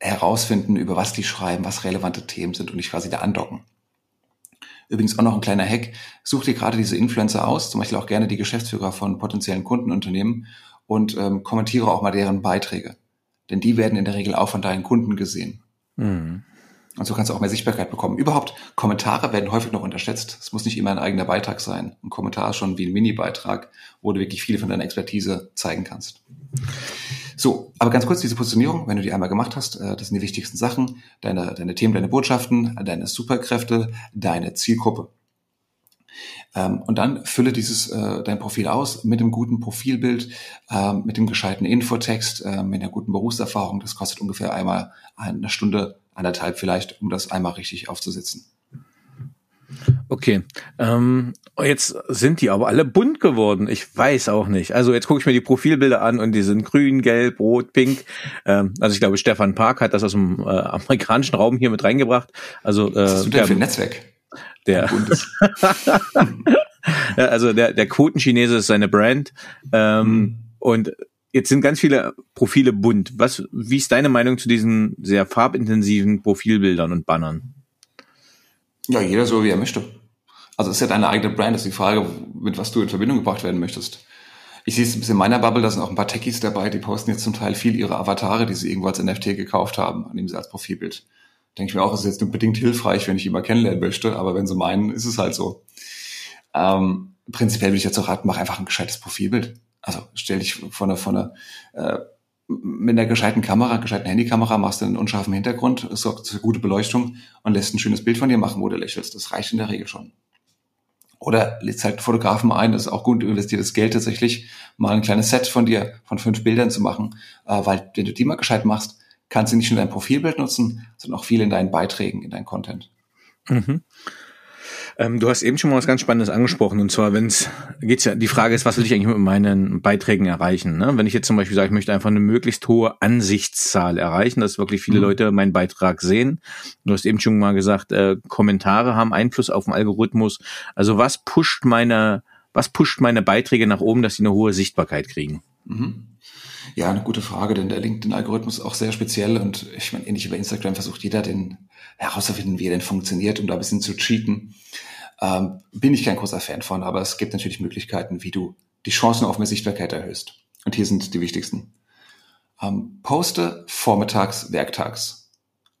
herausfinden, über was die schreiben, was relevante Themen sind und dich quasi da andocken. Übrigens auch noch ein kleiner Hack. Such dir gerade diese Influencer aus, zum Beispiel auch gerne die Geschäftsführer von potenziellen Kundenunternehmen und ähm, kommentiere auch mal deren Beiträge. Denn die werden in der Regel auch von deinen Kunden gesehen. Mhm. Und so kannst du auch mehr Sichtbarkeit bekommen. Überhaupt, Kommentare werden häufig noch unterschätzt. Es muss nicht immer ein eigener Beitrag sein. Ein Kommentar ist schon wie ein Mini-Beitrag, wo du wirklich viele von deiner Expertise zeigen kannst. So, aber ganz kurz diese Positionierung, wenn du die einmal gemacht hast, äh, das sind die wichtigsten Sachen. Deine, deine Themen, deine Botschaften, deine Superkräfte, deine Zielgruppe. Ähm, und dann fülle dieses äh, dein Profil aus mit einem guten Profilbild, äh, mit dem gescheiten Infotext, äh, mit einer guten Berufserfahrung. Das kostet ungefähr einmal eine Stunde, anderthalb vielleicht, um das einmal richtig aufzusetzen. Okay, ähm, jetzt sind die aber alle bunt geworden. Ich weiß auch nicht. Also jetzt gucke ich mir die Profilbilder an und die sind grün, gelb, rot, pink. Ähm, also ich glaube, Stefan Park hat das aus dem äh, amerikanischen Raum hier mit reingebracht. Also äh, Was hast du denn der, für ein Netzwerk? Der also der, der Quotenchinese ist seine Brand. Ähm, hm. Und jetzt sind ganz viele Profile bunt. Was, wie ist deine Meinung zu diesen sehr farbintensiven Profilbildern und Bannern? Ja, jeder so, wie er möchte. Also es ist ja deine eigene Brand, das ist die Frage, mit was du in Verbindung gebracht werden möchtest. Ich sehe es ein bisschen in meiner Bubble, da sind auch ein paar Techies dabei, die posten jetzt zum Teil viel ihre Avatare, die sie irgendwo als NFT gekauft haben, nehmen sie als Profilbild. Denke ich mir auch, es ist jetzt nur bedingt hilfreich, wenn ich mal kennenlernen möchte, aber wenn sie meinen, ist es halt so. Ähm, prinzipiell würde ich dazu raten, mach einfach ein gescheites Profilbild. Also stell dich von einer, von einer äh, mit einer gescheiten Kamera, gescheiten Handykamera machst du einen unscharfen Hintergrund, sorgt für gute Beleuchtung und lässt ein schönes Bild von dir machen, wo du lächelst. Das reicht in der Regel schon. Oder lädst halt Fotografen ein, das ist auch gut, investiertes Geld tatsächlich, mal ein kleines Set von dir, von fünf Bildern zu machen, äh, weil wenn du die mal gescheit machst, kannst du nicht nur dein Profilbild nutzen, sondern auch viel in deinen Beiträgen, in deinen Content. Mhm. Ähm, du hast eben schon mal was ganz Spannendes angesprochen und zwar, wenn es geht's ja, die Frage ist, was will ich eigentlich mit meinen Beiträgen erreichen? Ne? Wenn ich jetzt zum Beispiel sage, ich möchte einfach eine möglichst hohe Ansichtszahl erreichen, dass wirklich viele mhm. Leute meinen Beitrag sehen. Du hast eben schon mal gesagt, äh, Kommentare haben Einfluss auf den Algorithmus. Also was pusht meine, was pusht meine Beiträge nach oben, dass sie eine hohe Sichtbarkeit kriegen? Mhm. Ja, eine gute Frage, denn der LinkedIn-Algorithmus ist auch sehr speziell und ich meine, ähnlich wie bei Instagram versucht jeder den herauszufinden, wie er denn funktioniert, um da ein bisschen zu cheaten. Ähm, bin ich kein großer Fan von, aber es gibt natürlich Möglichkeiten, wie du die Chancen auf mehr Sichtbarkeit erhöhst. Und hier sind die wichtigsten. Ähm, poste vormittags, werktags.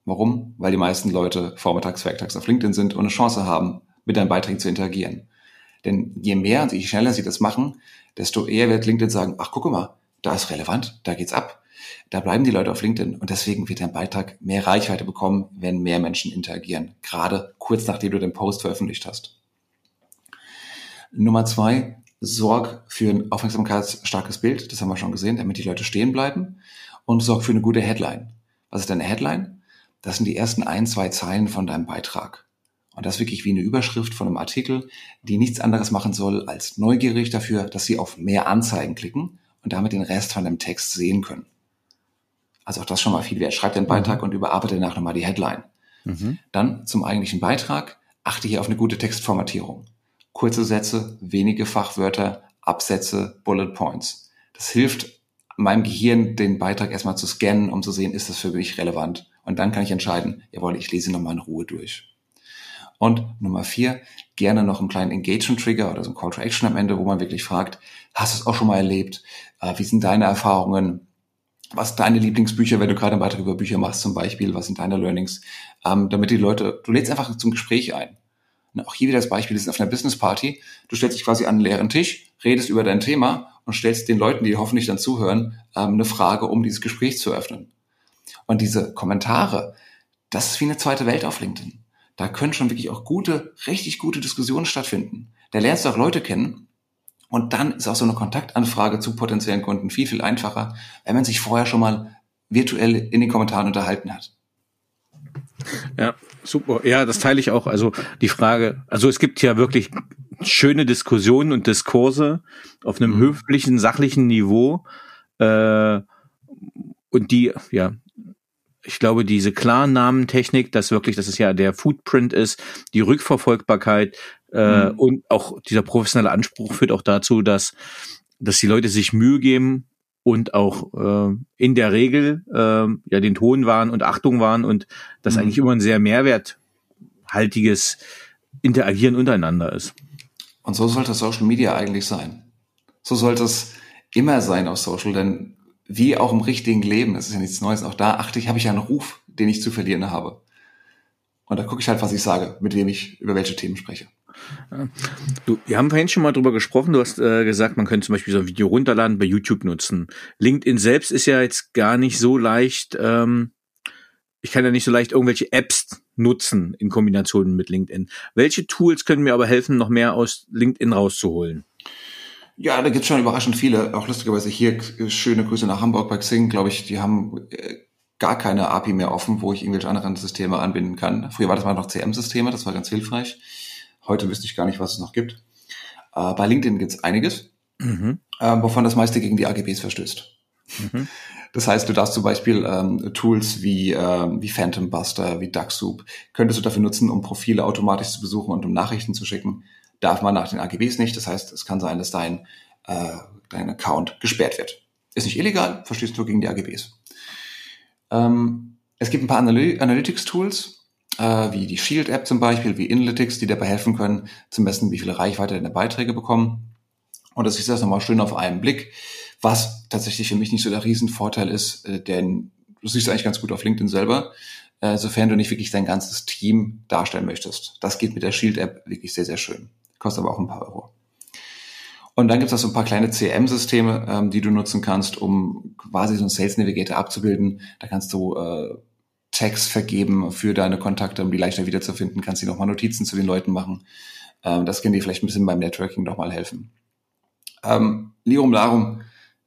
Warum? Weil die meisten Leute vormittags, werktags auf LinkedIn sind und eine Chance haben, mit deinen Beiträgen zu interagieren. Denn je mehr und je schneller sie das machen, desto eher wird LinkedIn sagen, ach, guck mal, da ist relevant, da geht's ab. Da bleiben die Leute auf LinkedIn und deswegen wird dein Beitrag mehr Reichweite bekommen, wenn mehr Menschen interagieren. Gerade kurz nachdem du den Post veröffentlicht hast. Nummer zwei, sorg für ein aufmerksamkeitsstarkes Bild. Das haben wir schon gesehen, damit die Leute stehen bleiben. Und sorg für eine gute Headline. Was ist deine Headline? Das sind die ersten ein, zwei Zeilen von deinem Beitrag. Und das ist wirklich wie eine Überschrift von einem Artikel, die nichts anderes machen soll, als neugierig dafür, dass sie auf mehr Anzeigen klicken und damit den Rest von dem Text sehen können. Also auch das schon mal viel wert. Schreib den Beitrag mhm. und überarbeite danach nochmal die Headline. Mhm. Dann zum eigentlichen Beitrag. Achte hier auf eine gute Textformatierung. Kurze Sätze, wenige Fachwörter, Absätze, Bullet Points. Das hilft meinem Gehirn, den Beitrag erstmal zu scannen, um zu sehen, ist das für mich relevant. Und dann kann ich entscheiden, jawohl, ich lese nochmal in Ruhe durch. Und Nummer vier, gerne noch einen kleinen Engagement-Trigger oder so ein Call to Action am Ende, wo man wirklich fragt, hast du es auch schon mal erlebt? Äh, wie sind deine Erfahrungen? was deine Lieblingsbücher, wenn du gerade einen Beitrag über Bücher machst zum Beispiel, was sind deine Learnings, ähm, damit die Leute, du lädst einfach zum Gespräch ein. Und auch hier wieder das Beispiel, das ist auf einer Business Party, du stellst dich quasi an einen leeren Tisch, redest über dein Thema und stellst den Leuten, die hoffentlich dann zuhören, ähm, eine Frage, um dieses Gespräch zu öffnen. Und diese Kommentare, das ist wie eine zweite Welt auf LinkedIn. Da können schon wirklich auch gute, richtig gute Diskussionen stattfinden. Da lernst du auch Leute kennen, und dann ist auch so eine Kontaktanfrage zu potenziellen Kunden viel, viel einfacher, wenn man sich vorher schon mal virtuell in den Kommentaren unterhalten hat. Ja, super. Ja, das teile ich auch. Also die Frage, also es gibt ja wirklich schöne Diskussionen und Diskurse auf einem mhm. höflichen, sachlichen Niveau. Äh, und die, ja, ich glaube, diese Klarnamentechnik, dass wirklich, dass es ja der Footprint ist, die Rückverfolgbarkeit äh, mhm. und auch dieser professionelle Anspruch führt auch dazu, dass, dass die Leute sich Mühe geben und auch äh, in der Regel äh, ja den Ton waren und Achtung waren und das mhm. eigentlich immer ein sehr mehrwerthaltiges Interagieren untereinander ist. Und so sollte Social Media eigentlich sein. So sollte es immer sein auf Social, denn wie auch im richtigen Leben, das ist ja nichts Neues, auch da achte ich, habe ich ja einen Ruf, den ich zu verlieren habe. Und da gucke ich halt, was ich sage, mit wem ich über welche Themen spreche. Du, wir haben vorhin schon mal drüber gesprochen. Du hast äh, gesagt, man könnte zum Beispiel so ein Video runterladen, bei YouTube nutzen. LinkedIn selbst ist ja jetzt gar nicht so leicht. Ähm, ich kann ja nicht so leicht irgendwelche Apps nutzen in Kombination mit LinkedIn. Welche Tools können mir aber helfen, noch mehr aus LinkedIn rauszuholen? Ja, da gibt's schon überraschend viele. Auch lustigerweise hier schöne Grüße nach Hamburg bei Xing, glaube ich, die haben äh, gar keine API mehr offen, wo ich irgendwelche anderen Systeme anbinden kann. Früher war das mal noch CM-Systeme, das war ganz hilfreich. Heute wüsste ich gar nicht, was es noch gibt. Äh, bei LinkedIn gibt's einiges, mhm. äh, wovon das meiste gegen die AGBs verstößt. Mhm. Das heißt, du darfst zum Beispiel ähm, Tools wie, äh, wie Phantom Buster, wie DuckSoup, könntest du dafür nutzen, um Profile automatisch zu besuchen und um Nachrichten zu schicken. Darf man nach den AGBs nicht. Das heißt, es kann sein, dass dein, äh, dein Account gesperrt wird. Ist nicht illegal, verstößt nur gegen die AGBs. Ähm, es gibt ein paar Analy Analytics-Tools, äh, wie die Shield-App zum Beispiel, wie Inalytics, die dabei helfen können, zu messen, wie viele Reichweite deine Beiträge bekommen. Und das ist das nochmal schön auf einen Blick, was tatsächlich für mich nicht so der Riesenvorteil ist, äh, denn du siehst eigentlich ganz gut auf LinkedIn selber, äh, sofern du nicht wirklich dein ganzes Team darstellen möchtest. Das geht mit der Shield-App wirklich sehr, sehr schön. Kostet aber auch ein paar Euro. Und dann gibt es auch so ein paar kleine CM-Systeme, ähm, die du nutzen kannst, um quasi so einen Sales Navigator abzubilden. Da kannst du äh, Tags vergeben für deine Kontakte, um die leichter wiederzufinden, kannst du nochmal Notizen zu den Leuten machen. Ähm, das kann dir vielleicht ein bisschen beim Networking nochmal helfen. Ähm, Lirum Larum,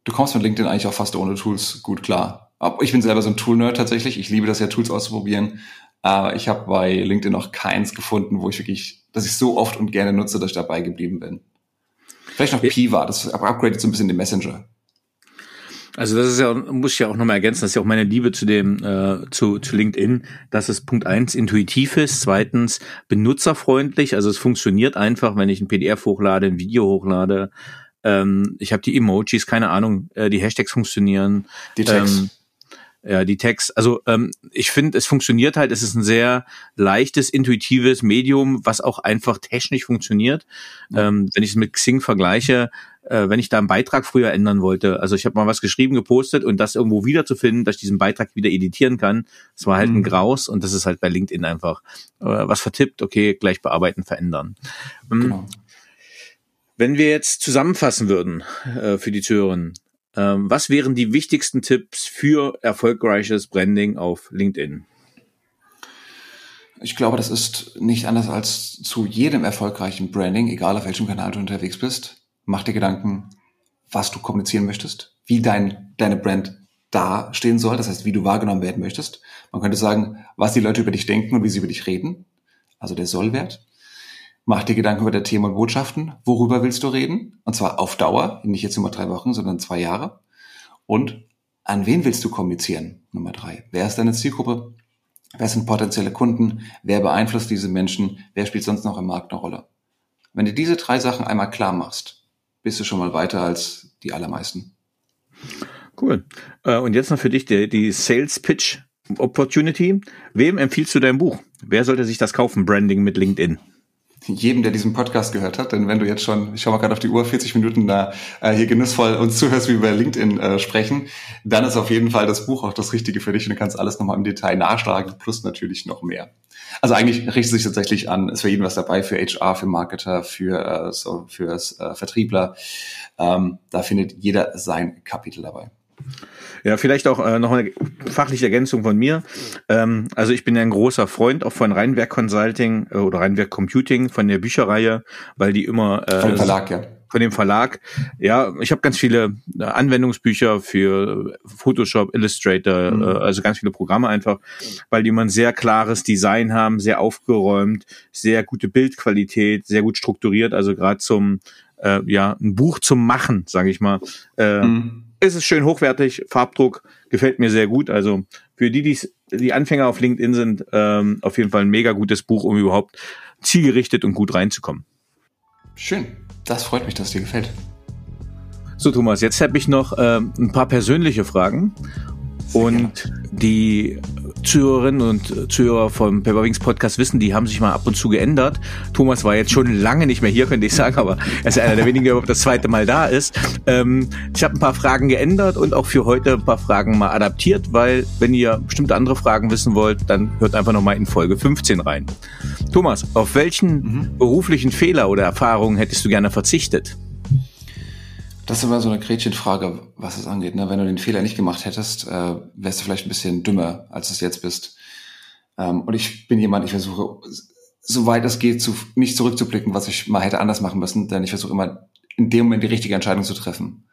du kommst mit LinkedIn eigentlich auch fast ohne Tools gut klar. Ich bin selber so ein Tool-Nerd tatsächlich. Ich liebe das ja, Tools auszuprobieren. Aber ich habe bei LinkedIn noch keins gefunden, wo ich wirklich, dass ich so oft und gerne nutze, dass ich dabei geblieben bin. Vielleicht noch Piva, das upgradet so ein bisschen den Messenger. Also das ist ja, muss ich ja auch nochmal ergänzen, das ist ja auch meine Liebe zu dem, äh, zu, zu LinkedIn, dass es Punkt eins intuitiv ist, zweitens benutzerfreundlich, also es funktioniert einfach, wenn ich ein PDF hochlade, ein Video hochlade. Ähm, ich habe die Emojis, keine Ahnung, äh, die Hashtags funktionieren. Die Tags. Ähm, ja, die Tags. Also ähm, ich finde, es funktioniert halt. Es ist ein sehr leichtes, intuitives Medium, was auch einfach technisch funktioniert. Ähm, wenn ich es mit Xing vergleiche, äh, wenn ich da einen Beitrag früher ändern wollte, also ich habe mal was geschrieben, gepostet und das irgendwo wiederzufinden, dass ich diesen Beitrag wieder editieren kann, das war halt mhm. ein Graus und das ist halt bei LinkedIn einfach äh, was vertippt, okay, gleich bearbeiten, verändern. Ähm, genau. Wenn wir jetzt zusammenfassen würden äh, für die Zuhörerinnen, ähm, was wären die wichtigsten Tipps für erfolgreiches Branding auf LinkedIn? Ich glaube, das ist nicht anders als zu jedem erfolgreichen Branding, egal auf welchem Kanal du unterwegs bist. Mach dir Gedanken, was du kommunizieren möchtest, wie dein, deine Brand dastehen soll, das heißt, wie du wahrgenommen werden möchtest. Man könnte sagen, was die Leute über dich denken und wie sie über dich reden, also der Sollwert. Mach dir Gedanken über der Themen und Botschaften. Worüber willst du reden? Und zwar auf Dauer, nicht jetzt nur drei Wochen, sondern zwei Jahre. Und an wen willst du kommunizieren? Nummer drei. Wer ist deine Zielgruppe? Wer sind potenzielle Kunden? Wer beeinflusst diese Menschen? Wer spielt sonst noch im Markt eine Rolle? Wenn du diese drei Sachen einmal klar machst, bist du schon mal weiter als die allermeisten. Cool. Äh, und jetzt noch für dich die, die Sales Pitch Opportunity. Wem empfiehlst du dein Buch? Wer sollte sich das kaufen? Branding mit LinkedIn jedem, der diesen Podcast gehört hat. Denn wenn du jetzt schon, ich schau mal gerade auf die Uhr, 40 Minuten da äh, hier genussvoll uns zuhörst, wie wir über LinkedIn äh, sprechen, dann ist auf jeden Fall das Buch auch das Richtige für dich und du kannst alles nochmal im Detail nachschlagen, plus natürlich noch mehr. Also eigentlich richtet sich tatsächlich an, ist für jeden was dabei, für HR, für Marketer, für, äh, so, für äh, Vertriebler. Ähm, da findet jeder sein Kapitel dabei. Ja, vielleicht auch äh, noch eine fachliche Ergänzung von mir. Ähm, also ich bin ja ein großer Freund auch von Rheinwerk Consulting äh, oder Rheinwerk Computing von der Bücherreihe, weil die immer äh, vom Verlag, ja. von dem Verlag. Ja, ich habe ganz viele äh, Anwendungsbücher für Photoshop, Illustrator, mhm. äh, also ganz viele Programme einfach, weil die man sehr klares Design haben, sehr aufgeräumt, sehr gute Bildqualität, sehr gut strukturiert, also gerade zum äh, ja ein Buch zum Machen, sage ich mal. Äh, mhm. Es ist schön hochwertig, Farbdruck gefällt mir sehr gut. Also für die, die's, die Anfänger auf LinkedIn sind, ähm, auf jeden Fall ein mega gutes Buch, um überhaupt zielgerichtet und gut reinzukommen. Schön. Das freut mich, dass es dir gefällt. So, Thomas, jetzt habe ich noch ähm, ein paar persönliche Fragen. Und die Zuhörerinnen und Zuhörer vom Paperwings Podcast wissen, die haben sich mal ab und zu geändert. Thomas war jetzt schon lange nicht mehr hier, könnte ich sagen, aber er ist einer der wenigen, der überhaupt das zweite Mal da ist. Ähm, ich habe ein paar Fragen geändert und auch für heute ein paar Fragen mal adaptiert, weil wenn ihr bestimmte andere Fragen wissen wollt, dann hört einfach nochmal in Folge 15 rein. Thomas, auf welchen mhm. beruflichen Fehler oder Erfahrungen hättest du gerne verzichtet? Das ist immer so eine Gretchenfrage, was es angeht. Ne? Wenn du den Fehler nicht gemacht hättest, äh, wärst du vielleicht ein bisschen dümmer, als du es jetzt bist. Ähm, und ich bin jemand, ich versuche, soweit es geht, zu, nicht zurückzublicken, was ich mal hätte anders machen müssen, denn ich versuche immer in dem Moment die richtige Entscheidung zu treffen.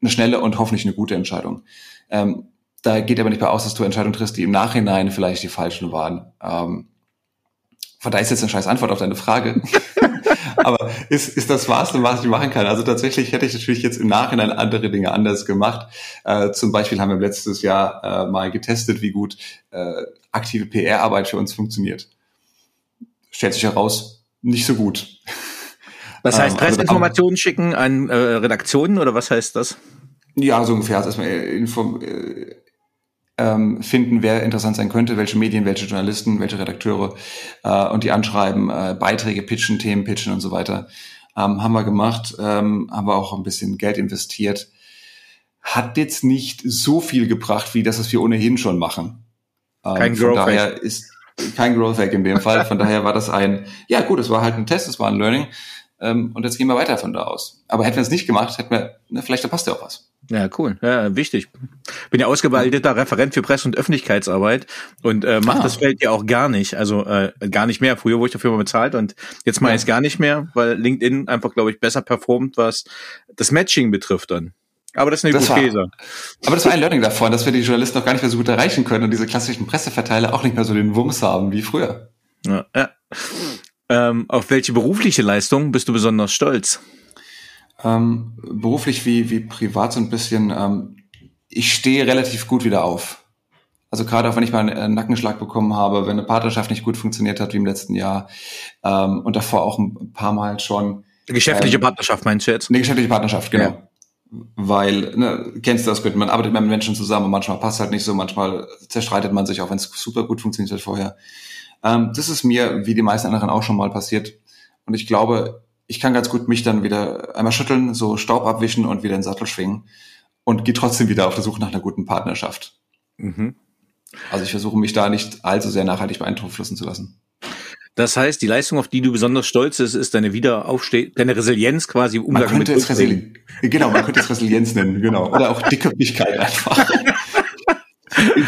Eine schnelle und hoffentlich eine gute Entscheidung. Ähm, da geht aber nicht bei aus, dass du Entscheidungen triffst, die im Nachhinein vielleicht die falschen waren. Ähm, von da ist jetzt eine scheiß Antwort auf deine Frage. Aber ist, ist das was, was ich machen kann? Also tatsächlich hätte ich natürlich jetzt im Nachhinein andere Dinge anders gemacht. Äh, zum Beispiel haben wir letztes Jahr äh, mal getestet, wie gut äh, aktive PR-Arbeit für uns funktioniert. Stellt sich heraus, nicht so gut. Was heißt ähm, also schicken an äh, Redaktionen oder was heißt das? Ja, so ungefähr. Also erstmal Inform äh, ähm, finden, wer interessant sein könnte, welche Medien, welche Journalisten, welche Redakteure äh, und die anschreiben, äh, Beiträge pitchen, Themen pitchen und so weiter. Ähm, haben wir gemacht, ähm, haben wir auch ein bisschen Geld investiert. Hat jetzt nicht so viel gebracht, wie das, was wir ohnehin schon machen. Ähm, kein Growth daher ist kein Growth Hack in dem Fall. Von daher war das ein, ja gut, es war halt ein Test, es war ein Learning. Ähm, und jetzt gehen wir weiter von da aus. Aber hätten wir es nicht gemacht, hätten wir, ne, vielleicht da passt ja auch was. Ja, cool. Ja, wichtig. Bin ja ausgebildeter Referent für Presse- und Öffentlichkeitsarbeit und äh, mache ah. das Feld ja auch gar nicht. Also äh, gar nicht mehr. Früher wurde ich dafür mal bezahlt und jetzt mache ja. ich es gar nicht mehr, weil LinkedIn einfach, glaube ich, besser performt, was das Matching betrifft dann. Aber das ist eine das Hypothese. War, aber das war ein Learning davon, dass wir die Journalisten noch gar nicht mehr so gut erreichen können und diese klassischen Presseverteiler auch nicht mehr so den Wumms haben wie früher. Ja, ja. Ähm, auf welche berufliche Leistung bist du besonders stolz? Ähm, beruflich wie, wie privat so ein bisschen, ähm, ich stehe relativ gut wieder auf. Also gerade auch wenn ich mal einen Nackenschlag bekommen habe, wenn eine Partnerschaft nicht gut funktioniert hat wie im letzten Jahr ähm, und davor auch ein paar Mal schon. Geschäftliche ähm, Partnerschaft meinst du jetzt? Eine geschäftliche Partnerschaft, genau. Ja. Weil, ne, kennst du das gut, man arbeitet mit Menschen zusammen und manchmal passt halt nicht so, manchmal zerstreitet man sich, auch wenn es super gut funktioniert hat vorher. Ähm, das ist mir, wie die meisten anderen auch schon mal passiert. Und ich glaube, ich kann ganz gut mich dann wieder einmal schütteln, so Staub abwischen und wieder in den Sattel schwingen und gehe trotzdem wieder auf der Suche nach einer guten Partnerschaft. Mhm. Also ich versuche mich da nicht allzu sehr nachhaltig beeinflussen zu lassen. Das heißt, die Leistung, auf die du besonders stolz bist, ist deine Wiederaufsteh, deine Resilienz quasi im Umgang man könnte mit es Resili Genau, man könnte es Resilienz nennen, genau. Oder auch Dickköpfigkeit einfach.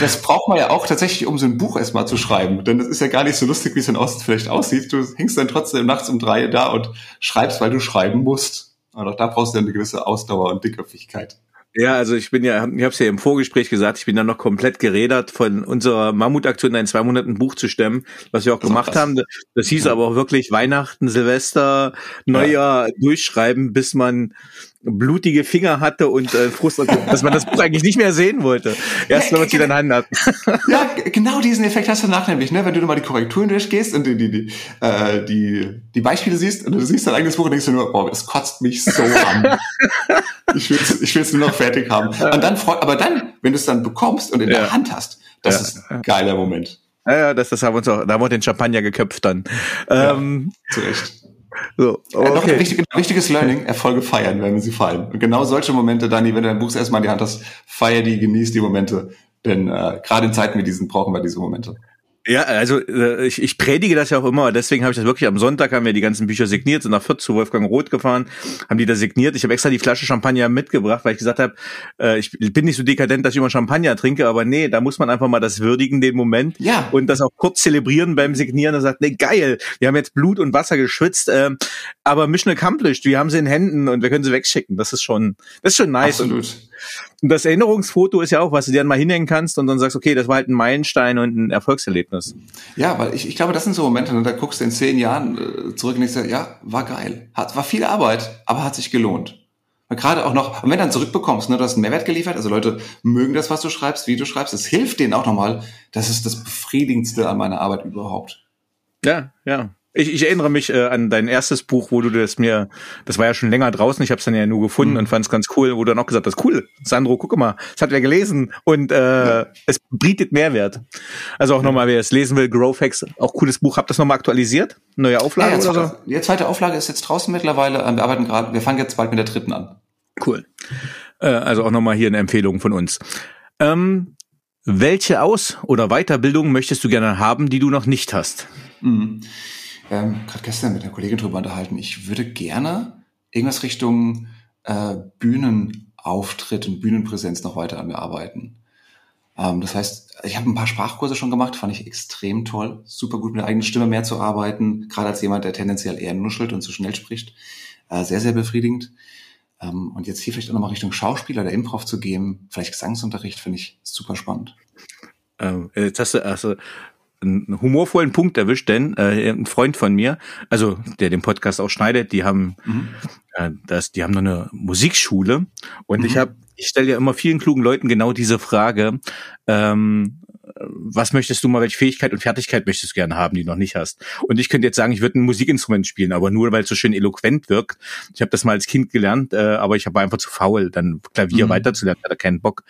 das braucht man ja auch tatsächlich, um so ein Buch erstmal zu schreiben. Denn das ist ja gar nicht so lustig, wie es in Osten vielleicht aussieht. Du hängst dann trotzdem nachts um drei da und schreibst, weil du schreiben musst. Aber auch da brauchst du ja eine gewisse Ausdauer und Dickköpfigkeit. Ja, also ich bin ja, ich habe es ja im Vorgespräch gesagt, ich bin ja noch komplett gerädert von unserer Mammutaktion, ein zwei Monaten Buch zu stemmen, was wir auch das gemacht haben. Das hieß ja. aber auch wirklich Weihnachten, Silvester, Neujahr ja. durchschreiben, bis man blutige Finger hatte und äh, Frust, dass man das Buch eigentlich nicht mehr sehen wollte. Erst wenn man es wieder in Hand hat. ja, genau diesen Effekt hast du danach nämlich, ne? Wenn du mal die Korrekturen durchgehst und die, die, die, äh, die, die Beispiele siehst und du siehst dein eigenes Buch und denkst du nur, boah, das kotzt mich so an. ich will es ich will's nur noch fertig haben. Und dann freut, aber dann, wenn du es dann bekommst und in ja. der Hand hast, das ja. ist ein geiler Moment. Ja, ja, das, das haben wir uns auch, da haben wir den Champagner geköpft dann. Ähm, ja, zu Recht. So, okay. noch ein wichtig, wichtiges Learning, Erfolge feiern, wenn sie fallen. Und genau solche Momente, Dani, wenn du dein Buch erstmal in die Hand hast, feier die, genieß die Momente. Denn äh, gerade in Zeiten wie diesen brauchen wir diese Momente. Ja, also äh, ich, ich predige das ja auch immer, deswegen habe ich das wirklich am Sonntag haben wir die ganzen Bücher signiert, sind nach Fürth zu Wolfgang Roth gefahren, haben die da signiert. Ich habe extra die Flasche Champagner mitgebracht, weil ich gesagt habe, äh, ich bin nicht so dekadent, dass ich immer Champagner trinke, aber nee, da muss man einfach mal das würdigen, den Moment Ja. und das auch kurz zelebrieren beim Signieren und sagt, nee, geil, wir haben jetzt Blut und Wasser geschwitzt, äh, aber Mission accomplished, wir haben sie in Händen und wir können sie wegschicken. Das ist schon, das ist schon nice. Absolut. und das Erinnerungsfoto ist ja auch, was du dir dann mal hinhängen kannst und dann sagst, okay, das war halt ein Meilenstein und ein Erfolgserlebnis. Ja, weil ich, ich glaube, das sind so Momente, ne, da guckst du in zehn Jahren äh, zurück und denkst dir, ja, war geil. Hat, war viel Arbeit, aber hat sich gelohnt. Und gerade auch noch, und wenn du dann zurückbekommst, ne, du hast einen Mehrwert geliefert, also Leute mögen das, was du schreibst, wie du schreibst, das hilft denen auch nochmal. Das ist das Befriedigendste an meiner Arbeit überhaupt. Ja, ja. Ich, ich erinnere mich äh, an dein erstes Buch, wo du das mir, das war ja schon länger draußen, ich habe es dann ja nur gefunden Mhm. und fand es ganz cool, wo du dann auch gesagt hast, cool, Sandro, guck mal, das hat wer gelesen und äh, es bietet Mehrwert. Also auch nochmal, wer es lesen will, Growth Hacks, auch cooles Buch. Habt ihr das nochmal aktualisiert? Neue Ja, Auflage jetzt, oder so? Die zweite Auflage ist jetzt draußen mittlerweile. Ähm, Wir arbeiten gerade, wir fangen jetzt bald mit der dritten an. Cool. Äh, also auch nochmal hier eine Empfehlung von uns. Ähm, welche Aus- oder Weiterbildung möchtest du gerne haben, die du noch nicht hast? Mhm. Ähm, Gerade gestern mit einer Kollegin drüber unterhalten. Ich würde gerne irgendwas Richtung äh, Bühnenauftritt und Bühnenpräsenz noch weiter an mir arbeiten. Ähm, das heißt, ich habe ein paar Sprachkurse schon gemacht, fand ich extrem toll. Super gut mit der eigenen Stimme mehr zu arbeiten, gerade als jemand, der tendenziell eher nuschelt und zu schnell spricht. Äh, sehr, sehr befriedigend. Ähm, und jetzt hier vielleicht auch nochmal Richtung Schauspieler oder Improv zu gehen, vielleicht Gesangsunterricht, finde ich super spannend. Ähm, jetzt hast du also einen humorvollen Punkt erwischt, denn äh, ein Freund von mir, also der den Podcast auch schneidet, die haben Mhm. äh, das, die haben noch eine Musikschule und ich Mhm. habe, ich stelle ja immer vielen klugen Leuten genau diese Frage, ähm, was möchtest du mal, welche Fähigkeit und Fertigkeit möchtest du gerne haben, die du noch nicht hast? Und ich könnte jetzt sagen, ich würde ein Musikinstrument spielen, aber nur weil es so schön eloquent wirkt. Ich habe das mal als Kind gelernt, äh, aber ich war einfach zu faul, dann Klavier Mhm. weiterzulernen, hatte keinen Bock.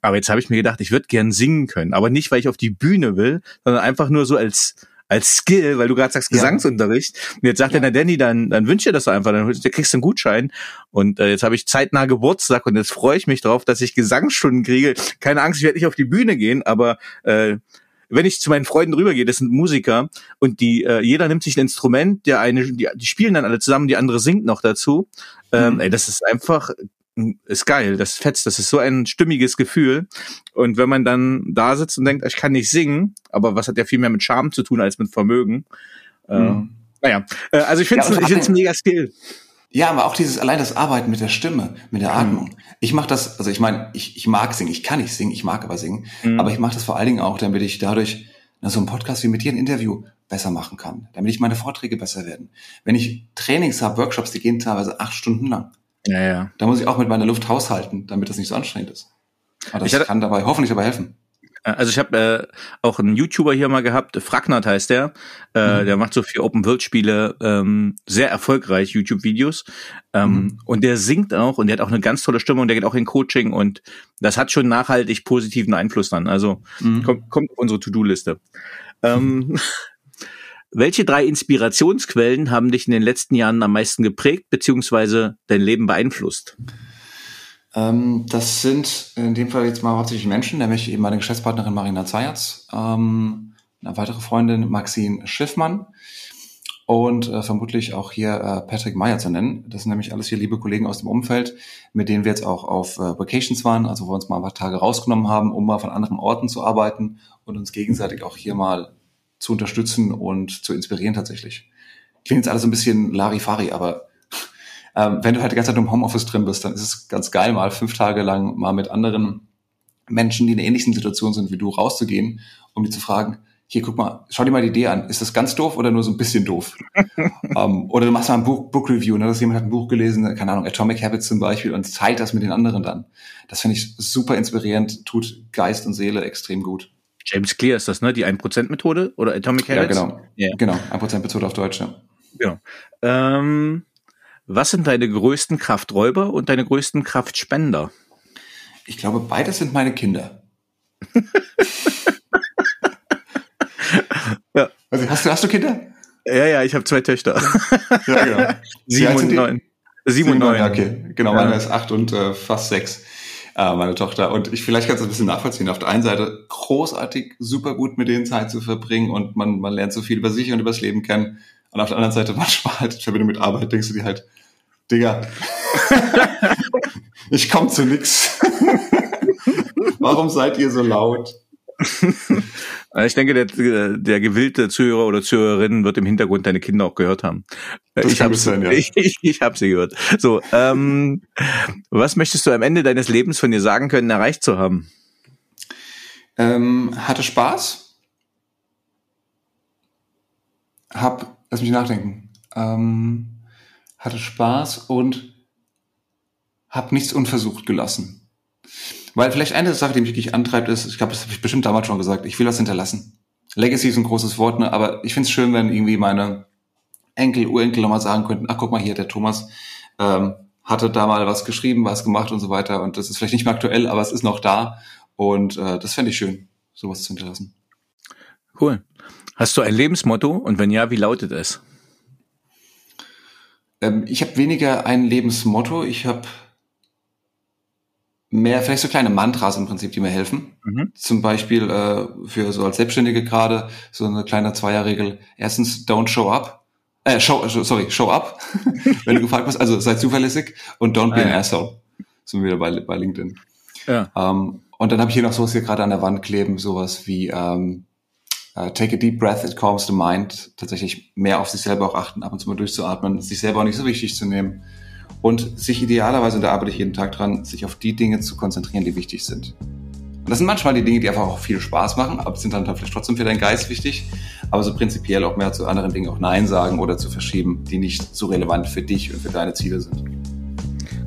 Aber jetzt habe ich mir gedacht, ich würde gern singen können, aber nicht, weil ich auf die Bühne will, sondern einfach nur so als als Skill, weil du gerade sagst Ja. Gesangsunterricht. Und jetzt sagt Ja. er, na Danny, dann, dann wünsch dir das einfach, dann kriegst du einen Gutschein. Und äh, jetzt habe ich zeitnah Geburtstag und jetzt freue ich mich drauf, dass ich Gesangsstunden kriege. Keine Angst, ich werde nicht auf die Bühne gehen, aber äh, wenn ich zu meinen Freunden rübergehe, das sind Musiker und die äh, jeder nimmt sich ein Instrument, der eine die, die spielen dann alle zusammen, die andere singt noch dazu. Ähm, Mhm. ey, das ist einfach ist geil, das fetzt, das ist so ein stimmiges Gefühl. Und wenn man dann da sitzt und denkt, ich kann nicht singen, aber was hat ja viel mehr mit Charme zu tun als mit Vermögen. Äh, Mhm. naja, äh, also ich finde Ja, es und ich ein mega Skill. Ja, aber auch dieses allein das Arbeiten mit der Stimme, mit der Atmung. Ich mache das, also ich meine, ich, ich mag singen, ich kann nicht singen, ich mag aber singen, Mhm. aber ich mache das vor allen Dingen auch, damit ich dadurch na, so ein Podcast wie mit dir ein Interview besser machen kann, damit ich meine Vorträge besser werden. Wenn ich Trainings habe, Workshops, die gehen teilweise acht Stunden lang, Ja, ja. da muss ich auch mit meiner Luft haushalten, damit das nicht so anstrengend ist. Aber das Ich hatte- kann dabei hoffentlich dabei helfen. Also ich habe äh, auch einen YouTuber hier mal gehabt, Fragnat heißt der. Äh, Mhm. Der macht so für Open World Spiele ähm, sehr erfolgreich YouTube-Videos. Ähm, Mhm. Und der singt auch und der hat auch eine ganz tolle Stimme und der geht auch in Coaching und das hat schon nachhaltig positiven Einfluss dann. Also Mhm. kommt, kommt auf unsere To-Do-Liste. Ähm, welche drei Inspirationsquellen haben dich in den letzten Jahren am meisten geprägt beziehungsweise dein Leben beeinflusst? Ähm, das sind in dem Fall jetzt mal hauptsächlich Menschen, nämlich eben meine Geschäftspartnerin Marina Zayatz, ähm, eine weitere Freundin Maxine Schiffmann und äh, vermutlich auch hier äh, Patrick Meyer zu nennen. Das sind nämlich alles hier liebe Kollegen aus dem Umfeld, mit denen wir jetzt auch auf äh, Vacations waren, also wo wir uns mal ein paar Tage rausgenommen haben, um mal von anderen Orten zu arbeiten und uns gegenseitig auch hier mal zu unterstützen und zu inspirieren tatsächlich. Klingt jetzt alles ein bisschen Larifari, aber ähm, wenn du halt die ganze Zeit im Homeoffice drin bist, dann ist es ganz geil, mal fünf Tage lang mal mit anderen Menschen, die in einer ähnlichen Situation sind wie du, rauszugehen, um die zu fragen, hier, guck mal, schau dir mal die Idee an. Ist das ganz doof oder nur so ein bisschen doof? ähm, oder du machst mal ein Buch, Book Review, ne, dass jemand hat ein Buch gelesen, keine Ahnung, Atomic Habits zum Beispiel, und teilt das mit den anderen dann. Das finde ich super inspirierend, tut Geist und Seele extrem gut. James Clear ist das, ne? Die 1%-Methode oder Atomic Habits? Ja, genau. Ja. Genau, 1% Bezug auf Deutsch, ja. Genau. Ähm, was sind deine größten Krafträuber und deine größten Kraftspender? Ich glaube, beides sind meine Kinder. Ja. Also, hast du, hast du Kinder? Ja, ja, ich habe zwei Töchter. Ja, genau. Sieben und neun. Sieben und neun. Ja, okay. Genau, Ja. meine ist acht und äh, fast sechs. Äh, meine Tochter. Und ich vielleicht kannst du ein bisschen nachvollziehen. Auf der einen Seite großartig, super gut mit denen Zeit zu verbringen und man, man lernt so viel über sich und über das Leben kennen. Und auf der anderen Seite manchmal halt in Verbindung mit Arbeit denkst du dir halt, Digga, ich komme zu nix. Warum seid ihr so laut? Ich denke, der, der gewillte Zuhörer oder Zuhörerin wird im Hintergrund deine Kinder auch gehört haben. Das ich habe ja. ich, ich, ich hab sie gehört. So, ähm, was möchtest du am Ende deines Lebens von dir sagen können, erreicht zu haben? Ähm, hatte Spaß. Hab, lass mich nachdenken. Ähm, hatte Spaß und hab nichts unversucht gelassen. Weil vielleicht eine Sache, die mich wirklich antreibt, ist, ich glaube, das habe ich bestimmt damals schon gesagt, ich will was hinterlassen. Legacy ist ein großes Wort, ne? aber ich finde es schön, wenn irgendwie meine Enkel, Urenkel nochmal sagen könnten, ach guck mal hier, der Thomas ähm, hatte da mal was geschrieben, was gemacht und so weiter. Und das ist vielleicht nicht mehr aktuell, aber es ist noch da. Und äh, das fände ich schön, sowas zu hinterlassen. Cool. Hast du ein Lebensmotto? Und wenn ja, wie lautet es? Ähm, ich habe weniger ein Lebensmotto. Ich habe mehr, vielleicht so kleine Mantras im Prinzip, die mir helfen. Mhm. Zum Beispiel äh, für so als Selbstständige gerade so eine kleine Zweierregel. Erstens, don't show up. Äh, show, sorry, show up, wenn du gefragt bist. Also sei zuverlässig und don't be ah, an ja. asshole. Sind wir wieder bei, bei LinkedIn. Ja. Ähm, und dann habe ich hier noch sowas hier gerade an der Wand kleben, sowas wie um, uh, take a deep breath, it calms the mind. Tatsächlich mehr auf sich selber auch achten, ab und zu mal durchzuatmen, sich selber auch nicht so wichtig zu nehmen und sich idealerweise, und da arbeite ich jeden Tag dran, sich auf die Dinge zu konzentrieren, die wichtig sind. Und das sind manchmal die Dinge, die einfach auch viel Spaß machen, aber sind dann vielleicht trotzdem für deinen Geist wichtig, aber so prinzipiell auch mehr zu anderen Dingen auch Nein sagen oder zu verschieben, die nicht so relevant für dich und für deine Ziele sind.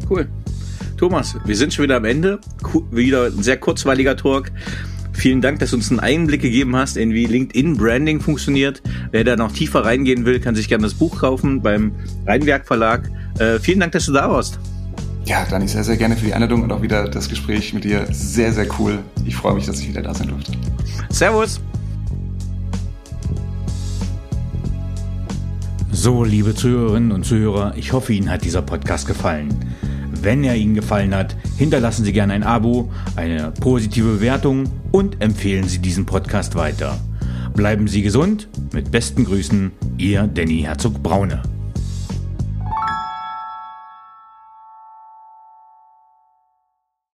Cool. Thomas, wir sind schon wieder am Ende. Wieder ein sehr kurzweiliger Talk. Vielen Dank, dass du uns einen Einblick gegeben hast, in wie LinkedIn Branding funktioniert. Wer da noch tiefer reingehen will, kann sich gerne das Buch kaufen beim Rheinwerk Verlag. Äh, vielen Dank, dass du da warst. Ja, Dani, sehr, sehr gerne für die Einladung und auch wieder das Gespräch mit dir. Sehr, sehr cool. Ich freue mich, dass ich wieder da sein durfte. Servus. So, liebe Zuhörerinnen und Zuhörer, ich hoffe, Ihnen hat dieser Podcast gefallen. Wenn er Ihnen gefallen hat, hinterlassen Sie gerne ein Abo, eine positive Bewertung und empfehlen Sie diesen Podcast weiter. Bleiben Sie gesund. Mit besten Grüßen, Ihr Danny Herzog Braune.